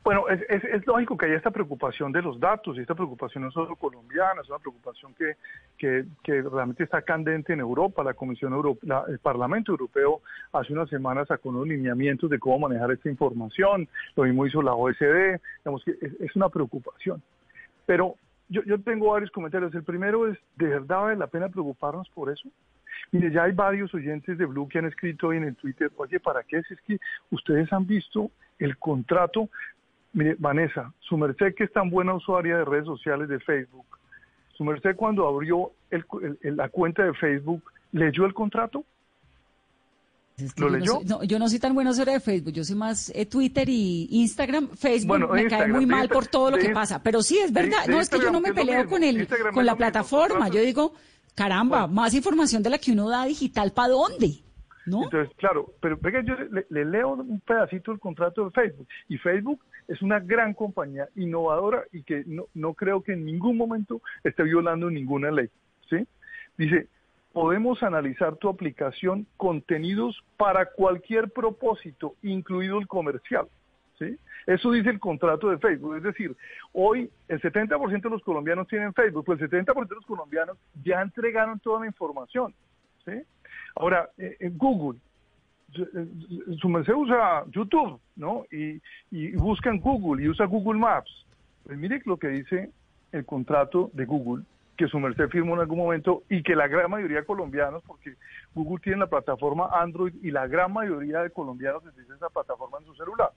Speaker 8: Bueno, es, es, lógico que haya esta preocupación de los datos y esta preocupación no solo colombiana, es una preocupación que, realmente está candente en Europa. La Comisión Europea, el Parlamento Europeo hace unas semanas sacó unos lineamientos de cómo manejar esta información, lo mismo hizo la OSD, digamos que es, una preocupación. Pero yo, yo tengo varios comentarios. El primero es, ¿de verdad vale la pena preocuparnos por eso? Mire, ya hay varios oyentes de Blue que han escrito hoy en el Twitter, oye, ¿para qué? Si es que ustedes han visto el contrato Mire, Vanessa, su merced que es tan buena usuaria de redes sociales de Facebook, su merced cuando abrió la cuenta de Facebook, ¿leyó el contrato?
Speaker 2: ¿Lo yo leyó? No yo no soy tan buena usuaria de Facebook, yo soy más eh, Twitter y Instagram. Facebook me cae muy mal por todo lo que pasa, pero sí es verdad. no, es que yo no me peleo con, el, con la plataforma. Yo digo, caramba, más información de la que uno da digital, ¿para dónde? ¿No?
Speaker 8: Entonces, claro, pero venga, yo le, leo un pedacito del contrato de Facebook y Facebook es una gran compañía innovadora y que no, no creo que en ningún momento esté violando ninguna ley. ¿sí? Dice, podemos analizar tu aplicación contenidos para cualquier propósito, incluido el comercial. ¿sí? Eso dice el contrato de Facebook. Es decir, hoy el 70% de los colombianos tienen Facebook, pues el 70% de los colombianos ya entregaron toda la información. ¿sí? Ahora, eh, Google, su merced usa YouTube, ¿no? Y, y busca en Google y usa Google Maps. Pues mire lo que dice el contrato de Google, que su merced firmó en algún momento y que la gran mayoría de colombianos, porque Google tiene la plataforma Android y la gran mayoría de colombianos utiliza esa plataforma en su celular.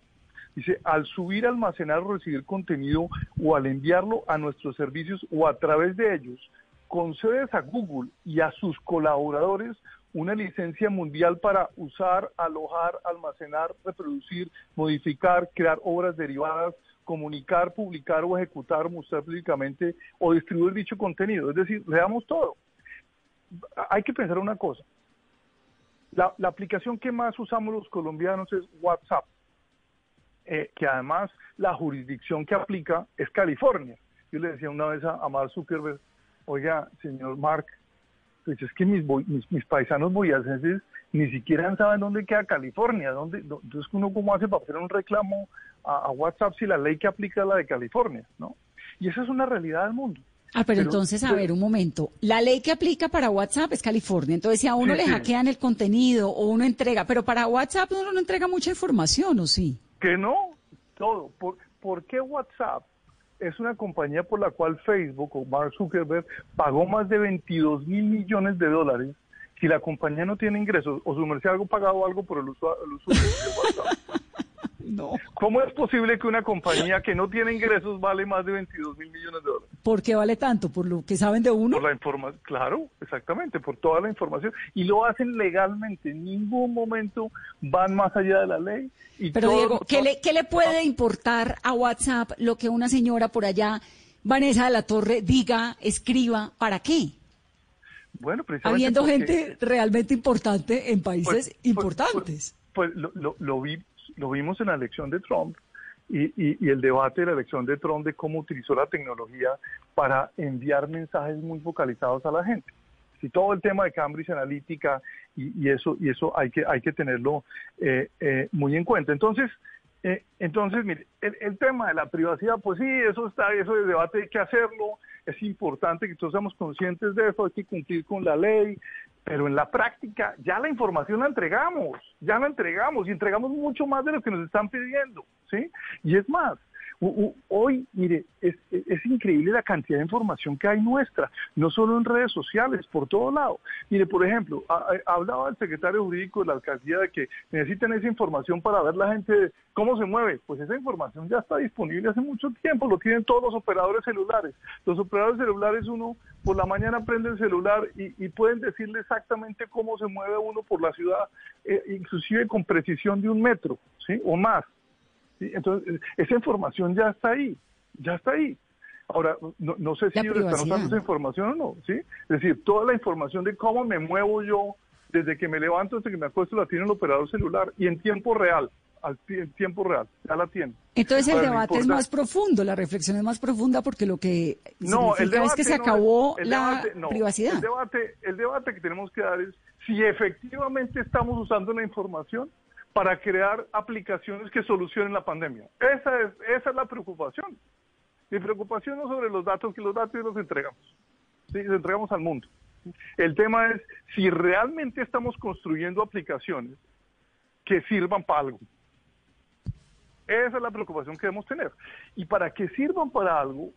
Speaker 8: Dice, al subir, almacenar o recibir contenido o al enviarlo a nuestros servicios o a través de ellos, concedes a Google y a sus colaboradores una licencia mundial para usar, alojar, almacenar, reproducir, modificar, crear obras derivadas, comunicar, publicar o ejecutar, mostrar públicamente o distribuir dicho contenido. Es decir, le damos todo. Hay que pensar una cosa. La, aplicación que más usamos los colombianos es WhatsApp, eh, que además la jurisdicción que aplica es California. Yo le decía una vez a, a Mark Zuckerberg, oiga, señor Mark, pues es que mis, mis, mis paisanos boyacenses ni siquiera saben dónde queda California, dónde, entonces uno cómo hace para hacer un reclamo a, WhatsApp si la ley que aplica es la de California, ¿no? Y esa es una realidad del mundo.
Speaker 2: Ah, pero, entonces, a ver, un momento. La ley que aplica para WhatsApp es California. Entonces, si a uno le hackean el contenido o uno entrega, pero para WhatsApp uno no entrega mucha información, ¿o sí?
Speaker 8: Que no, todo. ¿Por, ¿por qué WhatsApp es una compañía por la cual Facebook o Mark Zuckerberg pagó más de 22 mil millones de dólares. Si la compañía no tiene ingresos o su merced ha pagado algo por el uso, el uso de WhatsApp. No. ¿Cómo es posible que una compañía que no tiene ingresos vale más de 22 mil millones de dólares?
Speaker 2: ¿Por qué vale tanto? ¿Por lo que saben de uno?
Speaker 8: Por la información, claro, exactamente, por toda la información. Y lo hacen legalmente, en ningún momento van más allá de la ley. Y
Speaker 2: Pero Diego, ¿qué, le, ¿qué le puede importar a WhatsApp lo que una señora por allá, Vanessa de la Torre, diga, escriba? ¿Para qué?
Speaker 8: Bueno,
Speaker 2: Habiendo gente realmente importante en países pues, pues, importantes.
Speaker 8: Pues, lo, lo, lo vi lo vimos en la elección de Trump y, y, el debate de la elección de Trump de cómo utilizó la tecnología para enviar mensajes muy focalizados a la gente. y todo el tema de Cambridge Analytica y, eso y eso hay que hay que tenerlo eh, eh, muy en cuenta. Entonces eh, entonces mire el, tema de la privacidad pues sí eso está eso de debate hay que hacerlo es importante que todos seamos conscientes de eso hay que cumplir con la ley pero en la práctica ya la información la entregamos ya la entregamos y entregamos mucho más de lo que nos están pidiendo sí y es más Hoy, mire, es, increíble la cantidad de información que hay nuestra, no solo en redes sociales, por todo lado. Mire, por ejemplo, hablaba el secretario jurídico de la alcaldía de que necesitan esa información para ver la gente cómo se mueve. Pues esa información ya está disponible hace mucho tiempo, lo tienen todos los operadores celulares. Los operadores celulares, uno por la mañana prende el celular y, pueden decirle exactamente cómo se mueve uno por la ciudad, eh, inclusive con precisión de un metro, ¿sí? O más. Entonces, esa información ya está ahí, ya está ahí. Ahora, no, sé si ellos están usando esa información o no, ¿sí? Es decir, toda la información de cómo me muevo yo desde que me levanto hasta que me acuesto la tiene el operador celular y en tiempo real, al tiempo real, ya la tiene.
Speaker 2: Entonces el debate es más profundo, la reflexión es más profunda porque lo que no, el debate, es que se acabó la privacidad.
Speaker 8: El debate, el debate que tenemos que dar es si efectivamente estamos usando la información para crear aplicaciones que solucionen la pandemia. Esa es, esa es la preocupación. Mi preocupación no sobre los datos, que los datos los entregamos. ¿sí? Los entregamos al mundo. El tema es si realmente estamos construyendo aplicaciones que sirvan para algo. Esa es la preocupación que debemos tener. Y para que sirvan para algo,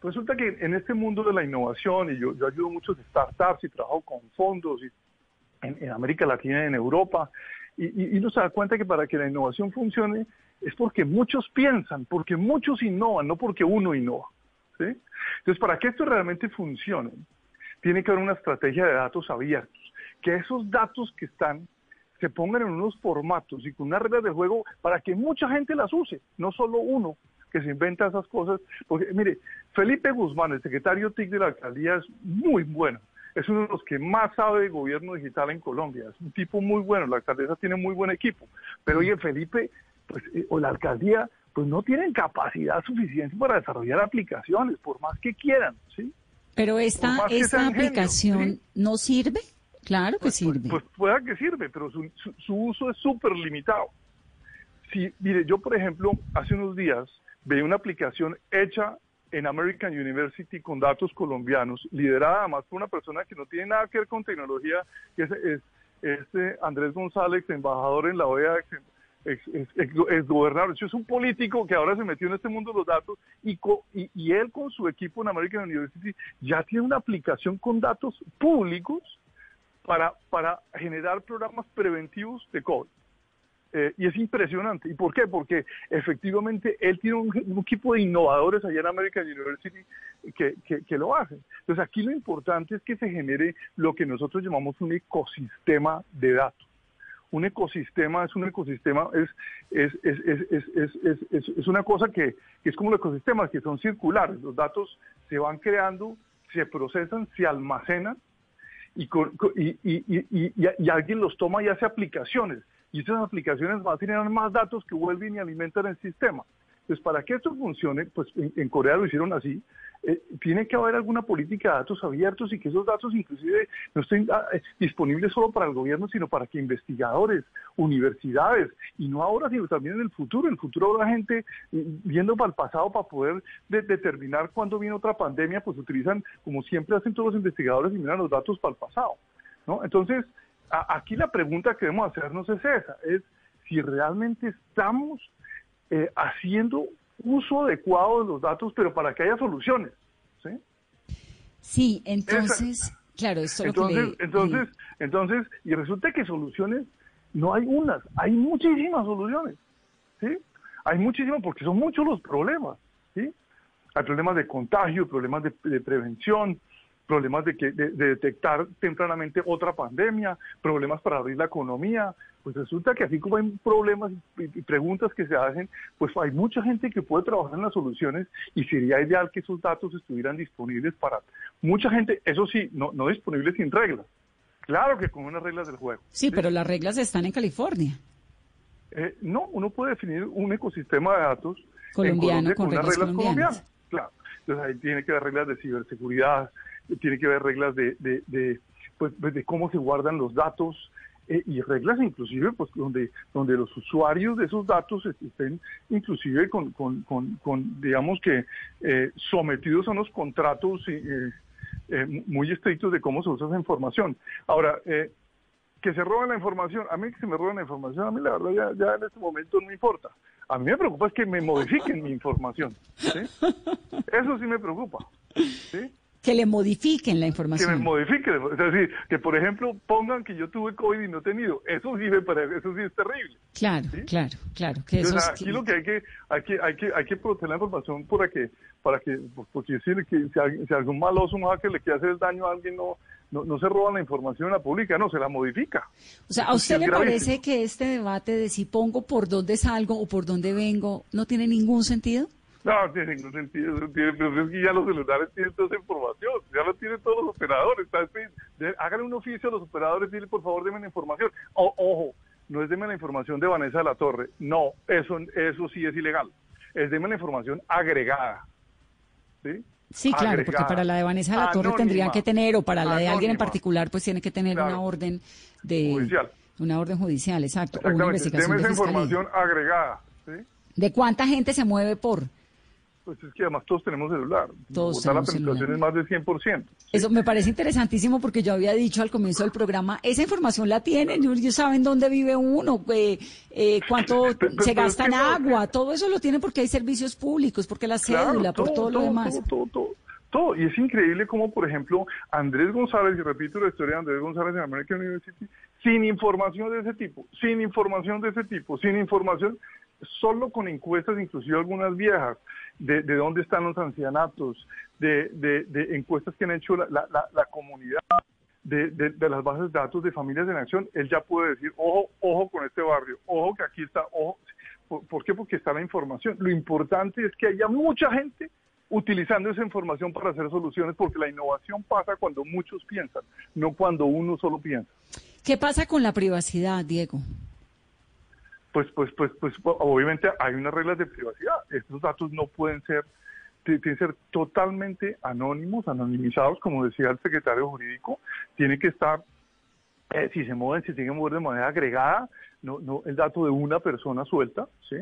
Speaker 8: resulta que en este mundo de la innovación, y yo, yo ayudo muchos startups y trabajo con fondos y en, en América Latina y en Europa, y, y, uno se da cuenta que para que la innovación funcione es porque muchos piensan, porque muchos innovan, no porque uno innova. Entonces, para que esto realmente funcione, tiene que haber una estrategia de datos abiertos, que esos datos que están se pongan en unos formatos y con unas reglas de juego para que mucha gente las use, no solo uno que se inventa esas cosas. Porque, mire, Felipe Guzmán, el secretario TIC de la alcaldía, es muy bueno es uno de los que más sabe de gobierno digital en Colombia. Es un tipo muy bueno, la alcaldesa tiene muy buen equipo. Pero oye, Felipe, pues, eh, o la alcaldía, pues no tienen capacidad suficiente para desarrollar aplicaciones, por más que quieran, ¿sí?
Speaker 2: Pero esta, esta aplicación no sirve. Claro que
Speaker 8: pues,
Speaker 2: pues, sirve.
Speaker 8: Pues, pueda que sirve, pero su, su uso es súper limitado. Si, mire, yo por ejemplo, hace unos días veía una aplicación hecha en American University con datos colombianos, liderada además por una persona que no tiene nada que ver con tecnología, que es, este Andrés González, embajador en la OEA, ex, gobernador. Es un político que ahora se metió en este mundo de los datos y, y, él con su equipo en American University ya tiene una aplicación con datos públicos para, para generar programas preventivos de COVID. Eh, y es impresionante. ¿Y por qué? Porque efectivamente él tiene un, equipo de innovadores allá en American University que, que, lo hacen. Entonces aquí lo importante es que se genere lo que nosotros llamamos un ecosistema de datos. Un ecosistema es un ecosistema, es, es, es, es, una cosa que, que es como los ecosistemas, que son circulares. Los datos se van creando, se procesan, se almacenan y, y, y, y, alguien los toma y hace aplicaciones y esas aplicaciones van a tener más datos que vuelven y alimentan el sistema. Entonces, para que esto funcione, pues en, Corea lo hicieron así, eh, tiene que haber alguna política de datos abiertos y que esos datos inclusive no estén ah, eh, disponibles solo para el gobierno, sino para que investigadores, universidades, y no ahora, sino también en el futuro. En el futuro habrá gente eh, viendo para el pasado para poder determinar cuándo viene otra pandemia, pues utilizan, como siempre hacen todos los investigadores, y miran los datos para el pasado. ¿no? Entonces, aquí la pregunta que debemos hacernos es esa, es si realmente estamos eh, haciendo uso adecuado de los datos, pero para que haya soluciones. Sí,
Speaker 2: sí entonces, claro, eso
Speaker 8: entonces, entonces, entonces, y resulta que soluciones no hay unas, hay muchísimas soluciones, ¿sí? Hay muchísimas porque son muchos los problemas, ¿sí? Hay problemas de contagio, problemas de prevención, problemas de, que, de, detectar tempranamente otra pandemia, problemas para abrir la economía. Pues resulta que así como hay problemas y, preguntas que se hacen, pues hay mucha gente que puede trabajar en las soluciones y sería ideal que esos datos estuvieran disponibles para mucha gente, eso sí, no, no disponibles sin reglas. Claro que con unas reglas del juego.
Speaker 2: Sí, pero las reglas están en California.
Speaker 8: Eh, no, uno puede definir un ecosistema de datos
Speaker 2: colombiano con, reglas,
Speaker 8: Claro. Entonces ahí tiene que haber reglas de ciberseguridad, tiene que haber reglas de, de, pues, pues, de cómo se guardan los datos eh, y reglas inclusive pues donde donde los usuarios de esos datos estén inclusive con, con, con, digamos que eh, sometidos a unos contratos eh, muy estrictos de cómo se usa esa información. Ahora, que se roben la información, a mí que se me roben la información, a mí la verdad ya, en este momento no me importa. A mí me preocupa es que me modifiquen mi información. Eso sí me preocupa.
Speaker 2: Que le modifiquen la información.
Speaker 8: Que me modifiquen, es decir, que por ejemplo pongan que yo tuve COVID y no he tenido, eso sí, eso sí es terrible.
Speaker 2: Claro, claro, claro. Que eso
Speaker 8: aquí lo que hay que, hay que, hay que, hay que proteger la información para que, para que, porque si, si, si algún maloso, un hacker le quiere hacer daño a alguien, no, no, se roba la información a la pública, no, se la modifica.
Speaker 2: O sea, ¿a usted le parece que este debate de si pongo por dónde salgo o por dónde vengo no tiene ningún sentido?
Speaker 8: No, tiene ningún sentido, pero es que ya los celulares tienen toda esa información, ya lo tienen todos los operadores. Hagan un oficio a los operadores y dile, por favor, denme la información. ojo, no es denme la información de Vanessa de la Torre, no, eso, eso sí es ilegal. Es denme la información agregada. ¿Sí?
Speaker 2: Sí, claro, porque para la de Vanessa de la Torre tendrían que tener, o para la de alguien en particular, pues tiene que tener una orden de...
Speaker 8: Judicial.
Speaker 2: Una orden judicial, exacto.
Speaker 8: O una investigación esa información agregada. ¿sí?
Speaker 2: ¿De cuánta gente se mueve por?
Speaker 8: Pues es que además todos tenemos celular. Todos la penetración es más del 100%.
Speaker 2: Eso me parece interesantísimo porque yo había dicho al comienzo del programa, esa información la tienen, ellos saben dónde vive uno, eh, eh, cuánto [LAUGHS] se gasta en agua, todo eso lo tienen porque hay servicios públicos, porque la cédula, por todo, lo demás.
Speaker 8: Todo, todo, todo, Y es increíble como, por ejemplo, Andrés González, y repito la historia de Andrés González en American University, sin información de ese tipo, sin información de ese tipo, sin información, solo con encuestas, inclusive algunas viejas, de, dónde están los ancianatos, de, de, encuestas que han hecho la, la, comunidad, de, de, las bases de datos de familias en acción, él ya puede decir, ojo, ojo con este barrio, ojo que aquí está, ojo. ¿Por, qué? Porque está la información. Lo importante es que haya mucha gente utilizando esa información para hacer soluciones, porque la innovación pasa cuando muchos piensan, no cuando uno solo piensa.
Speaker 2: ¿Qué pasa con la privacidad, Diego?
Speaker 8: Pues, pues, pues, pues, obviamente hay unas reglas de privacidad. Estos datos no pueden ser, tienen que ser totalmente anónimos, anonimizados, como decía el secretario jurídico. Tiene que estar, eh, si se mueven, si que mover de manera agregada, no, no el dato de una persona suelta, ¿sí?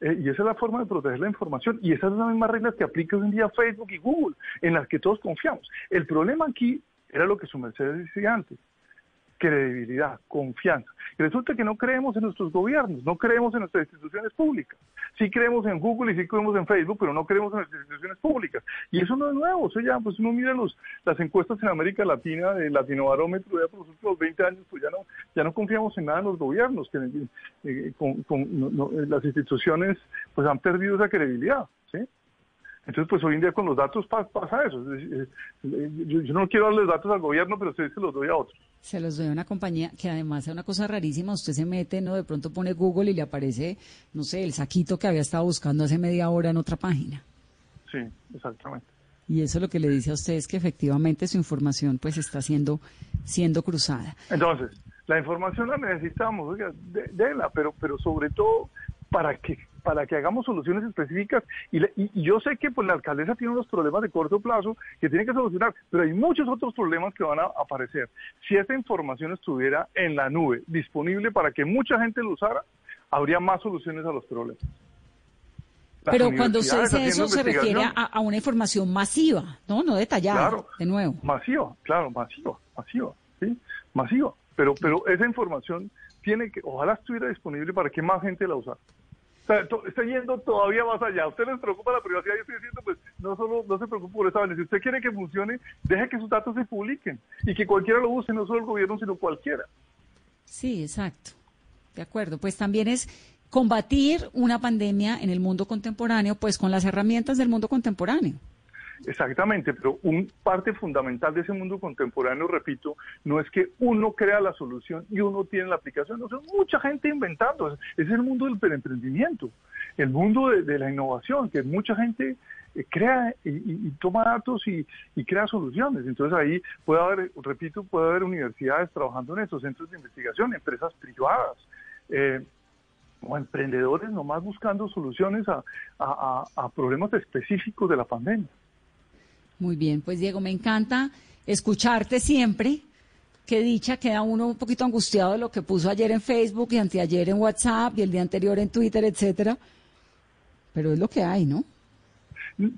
Speaker 8: Eh, y esa es la forma de proteger la información. Y esas son las mismas reglas que aplica hoy en día Facebook y Google, en las que todos confiamos. El problema aquí era lo que su merced decía antes credibilidad, confianza. Y resulta que no creemos en nuestros gobiernos, no creemos en nuestras instituciones públicas. Sí creemos en Google y sí creemos en Facebook, pero no creemos en nuestras instituciones públicas. Y eso no es nuevo, eso ya, pues uno mira los, las encuestas en América Latina de Latinobarómetro ya por los últimos 20 años, pues ya no, ya no confiamos en nada en los gobiernos, que eh, con, las instituciones pues han perdido esa credibilidad. Entonces, pues hoy en día con los datos pasa eso. Yo, no quiero darles datos al gobierno, pero sí se los doy a otros.
Speaker 2: Se los doy a una compañía que además es una cosa rarísima. Usted se mete, ¿no? De pronto pone Google y le aparece, no sé, el saquito que había estado buscando hace media hora en otra página.
Speaker 8: Sí, exactamente.
Speaker 2: Y eso lo que le dice a usted es que efectivamente su información pues está siendo, siendo cruzada.
Speaker 8: Entonces, la información la necesitamos, oiga, déla, pero, pero sobre todo para que para que hagamos soluciones específicas y, yo sé que pues la alcaldesa tiene unos problemas de corto plazo que tiene que solucionar, pero hay muchos otros problemas que van a aparecer. Si esta información estuviera en la nube, disponible para que mucha gente lo usara, habría más soluciones a los problemas.
Speaker 2: pero cuando usted dice eso se refiere a, una información masiva, ¿no? No detallada, claro, de nuevo.
Speaker 8: Masiva, claro, masiva, masiva, ¿sí? Masiva. Pero, pero esa información tiene que, ojalá estuviera disponible para que más gente la usara. Está, yendo todavía más allá. ¿A usted les preocupa la privacidad? Yo estoy diciendo, pues, no solo no se preocupe por esa Si usted quiere que funcione, deje que sus datos se publiquen y que cualquiera lo use, no solo el gobierno, sino cualquiera.
Speaker 2: Sí, exacto. De acuerdo. Pues también es combatir una pandemia en el mundo contemporáneo, pues con las herramientas del mundo contemporáneo.
Speaker 8: Exactamente, pero un parte fundamental de ese mundo contemporáneo, repito, no es que uno crea la solución y uno tiene la aplicación, no, son mucha gente inventando, es el mundo del emprendimiento, el mundo de, la innovación, que mucha gente eh, crea y, toma datos y, crea soluciones. Entonces ahí puede haber, repito, puede haber universidades trabajando en estos centros de investigación, empresas privadas. Eh, o emprendedores nomás buscando soluciones a problemas específicos de la pandemia.
Speaker 2: Muy bien, pues Diego, me encanta escucharte siempre, que dicha, queda uno un poquito angustiado de lo que puso ayer en Facebook y anteayer en WhatsApp y el día anterior en Twitter, etcétera. Pero es lo que hay, ¿no?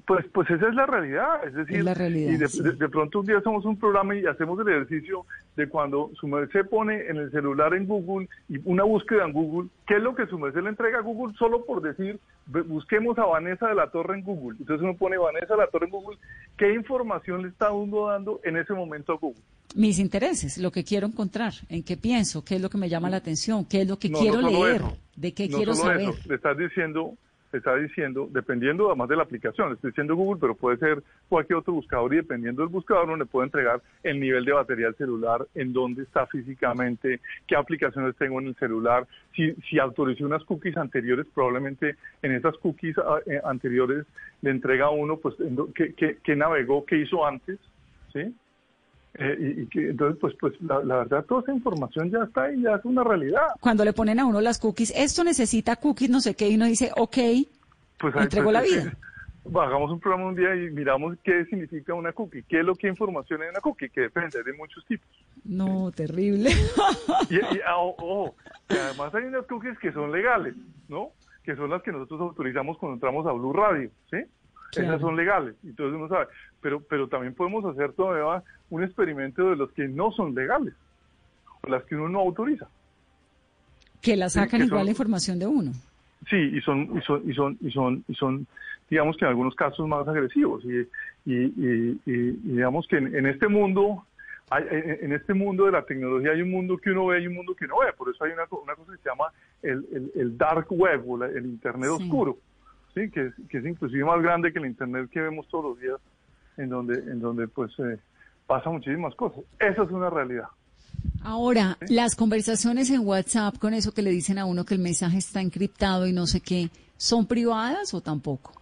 Speaker 8: Pues, pues esa es la realidad, es decir, y de, pronto un día hacemos un programa y hacemos el ejercicio de cuando su merced pone en el celular en Google y una búsqueda en Google, ¿qué es lo que su merced le entrega a Google solo por decir, busquemos a Vanessa de la Torre en Google? Entonces uno pone Vanessa de la Torre en Google, ¿qué información le está uno dando en ese momento a Google?
Speaker 2: Mis intereses, lo que quiero encontrar, en qué pienso, qué es lo que me llama la atención, qué es lo que quiero leer, de qué quiero saber.
Speaker 8: le estás diciendo está diciendo, dependiendo además de la aplicación, estoy diciendo Google, pero puede ser cualquier otro buscador y dependiendo del buscador uno le puede entregar el nivel de batería del celular, en dónde está físicamente, qué aplicaciones tengo en el celular, si, si autoricé unas cookies anteriores, probablemente en esas cookies ah, eh, anteriores le entrega a uno pues qué, qué, navegó, qué hizo antes, ¿sí? Eh, y, que entonces pues pues la, la, verdad toda esa información ya está ahí ya es una realidad.
Speaker 2: Cuando le ponen a uno las cookies esto necesita cookies no sé qué y uno dice ok pues entregó la vida.
Speaker 8: hagamos un programa un día y miramos qué significa una cookie qué es lo que información es una cookie que depende de muchos tipos.
Speaker 2: No terrible.
Speaker 8: Y, [LAUGHS] ah, ojo además hay unas cookies que son legales no que son las que nosotros autorizamos cuando entramos a Blue Radio sí esas son legales, entonces uno sabe. Pero, pero también podemos hacer todavía un experimento de los que no son legales, o las que uno no autoriza.
Speaker 2: Que la sacan igual la información de uno.
Speaker 8: Sí, y son, y son, y son, y son, y son, digamos que en algunos casos más agresivos. Y, y, y, digamos que en, este mundo, hay, en este mundo de la tecnología hay un mundo que uno ve y un mundo que no ve. Por eso hay una, una cosa que se llama el, el, dark web o el internet oscuro que, es inclusive más grande que el Internet que vemos todos los días, en donde, en donde pues eh, pasa muchísimas cosas. Esa es una realidad.
Speaker 2: Ahora, las conversaciones en WhatsApp con eso que le dicen a uno que el mensaje está encriptado y no sé qué, ¿son privadas o tampoco?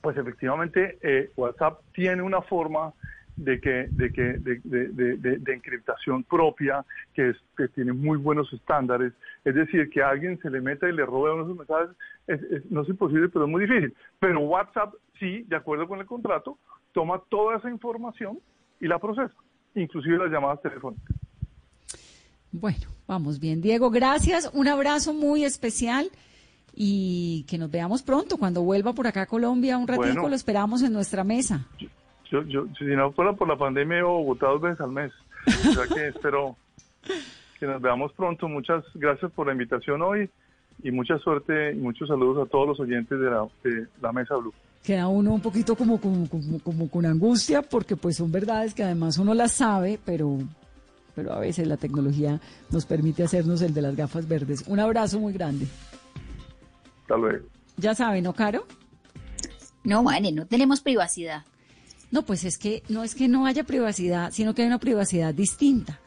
Speaker 8: Pues efectivamente, eh, WhatsApp tiene una forma de que de que de, encriptación propia que, es, que tiene muy buenos estándares es decir que a alguien se le meta y le robe uno de sus mensajes es, no es imposible pero es muy difícil pero WhatsApp sí de acuerdo con el contrato toma toda esa información y la procesa inclusive las llamadas telefónicas
Speaker 2: bueno vamos bien Diego gracias un abrazo muy especial y que nos veamos pronto cuando vuelva por acá a Colombia un ratito lo esperamos en nuestra mesa
Speaker 8: yo, yo, si no fuera por la pandemia, he Bogotá dos veces al mes. O sea que [LAUGHS] espero que nos veamos pronto. Muchas gracias por la invitación hoy y mucha suerte y muchos saludos a todos los oyentes de la, de la Mesa Blue.
Speaker 2: Queda uno un poquito como, como, como, como con angustia porque pues son verdades que además uno las sabe, pero, pero a veces la tecnología nos permite hacernos el de las gafas verdes. Un abrazo muy grande.
Speaker 8: Hasta luego.
Speaker 2: Ya saben, ¿no, Caro?
Speaker 3: No, vale, no tenemos privacidad.
Speaker 2: No, pues es que no es que no haya privacidad, sino que hay una privacidad distinta.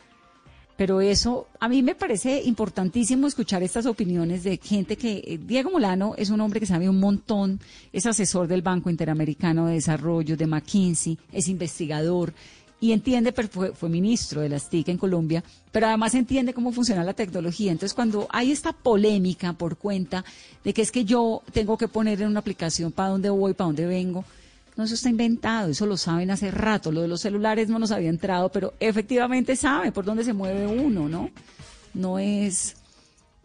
Speaker 2: Pero eso, a mí me parece importantísimo escuchar estas opiniones de gente que, eh, Diego Molano es un hombre que sabe un montón, es asesor del Banco Interamericano de Desarrollo, de McKinsey, es investigador y entiende, fue, fue ministro de las TIC en Colombia, pero además entiende cómo funciona la tecnología. Entonces, cuando hay esta polémica por cuenta de que es que yo tengo que poner en una aplicación para dónde voy, para dónde vengo, no, eso está inventado, eso lo saben hace rato. Lo de los celulares no nos había entrado, pero efectivamente sabe por dónde se mueve uno, ¿no? No es...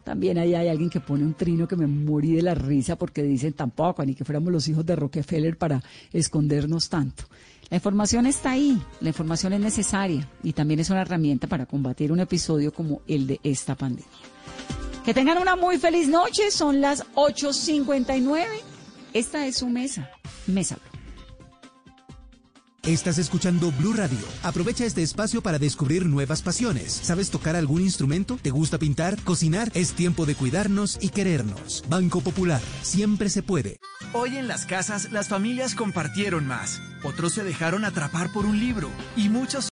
Speaker 2: También ahí hay alguien que pone un trino que me morí de la risa porque dicen tampoco, ni que fuéramos los hijos de Rockefeller para escondernos tanto. La información está ahí, la información es necesaria y también es una herramienta para combatir un episodio como el de esta pandemia. Que tengan una muy feliz noche, son las 8.59. Esta es su mesa, Mesa
Speaker 9: Estás escuchando Blue Radio. Aprovecha este espacio para descubrir nuevas pasiones. ¿Sabes tocar algún instrumento? ¿Te gusta pintar? ¿Cocinar? Es tiempo de cuidarnos y querernos. Banco Popular. Siempre se puede.
Speaker 10: Hoy en las casas las familias compartieron más. Otros se dejaron atrapar por un libro y muchos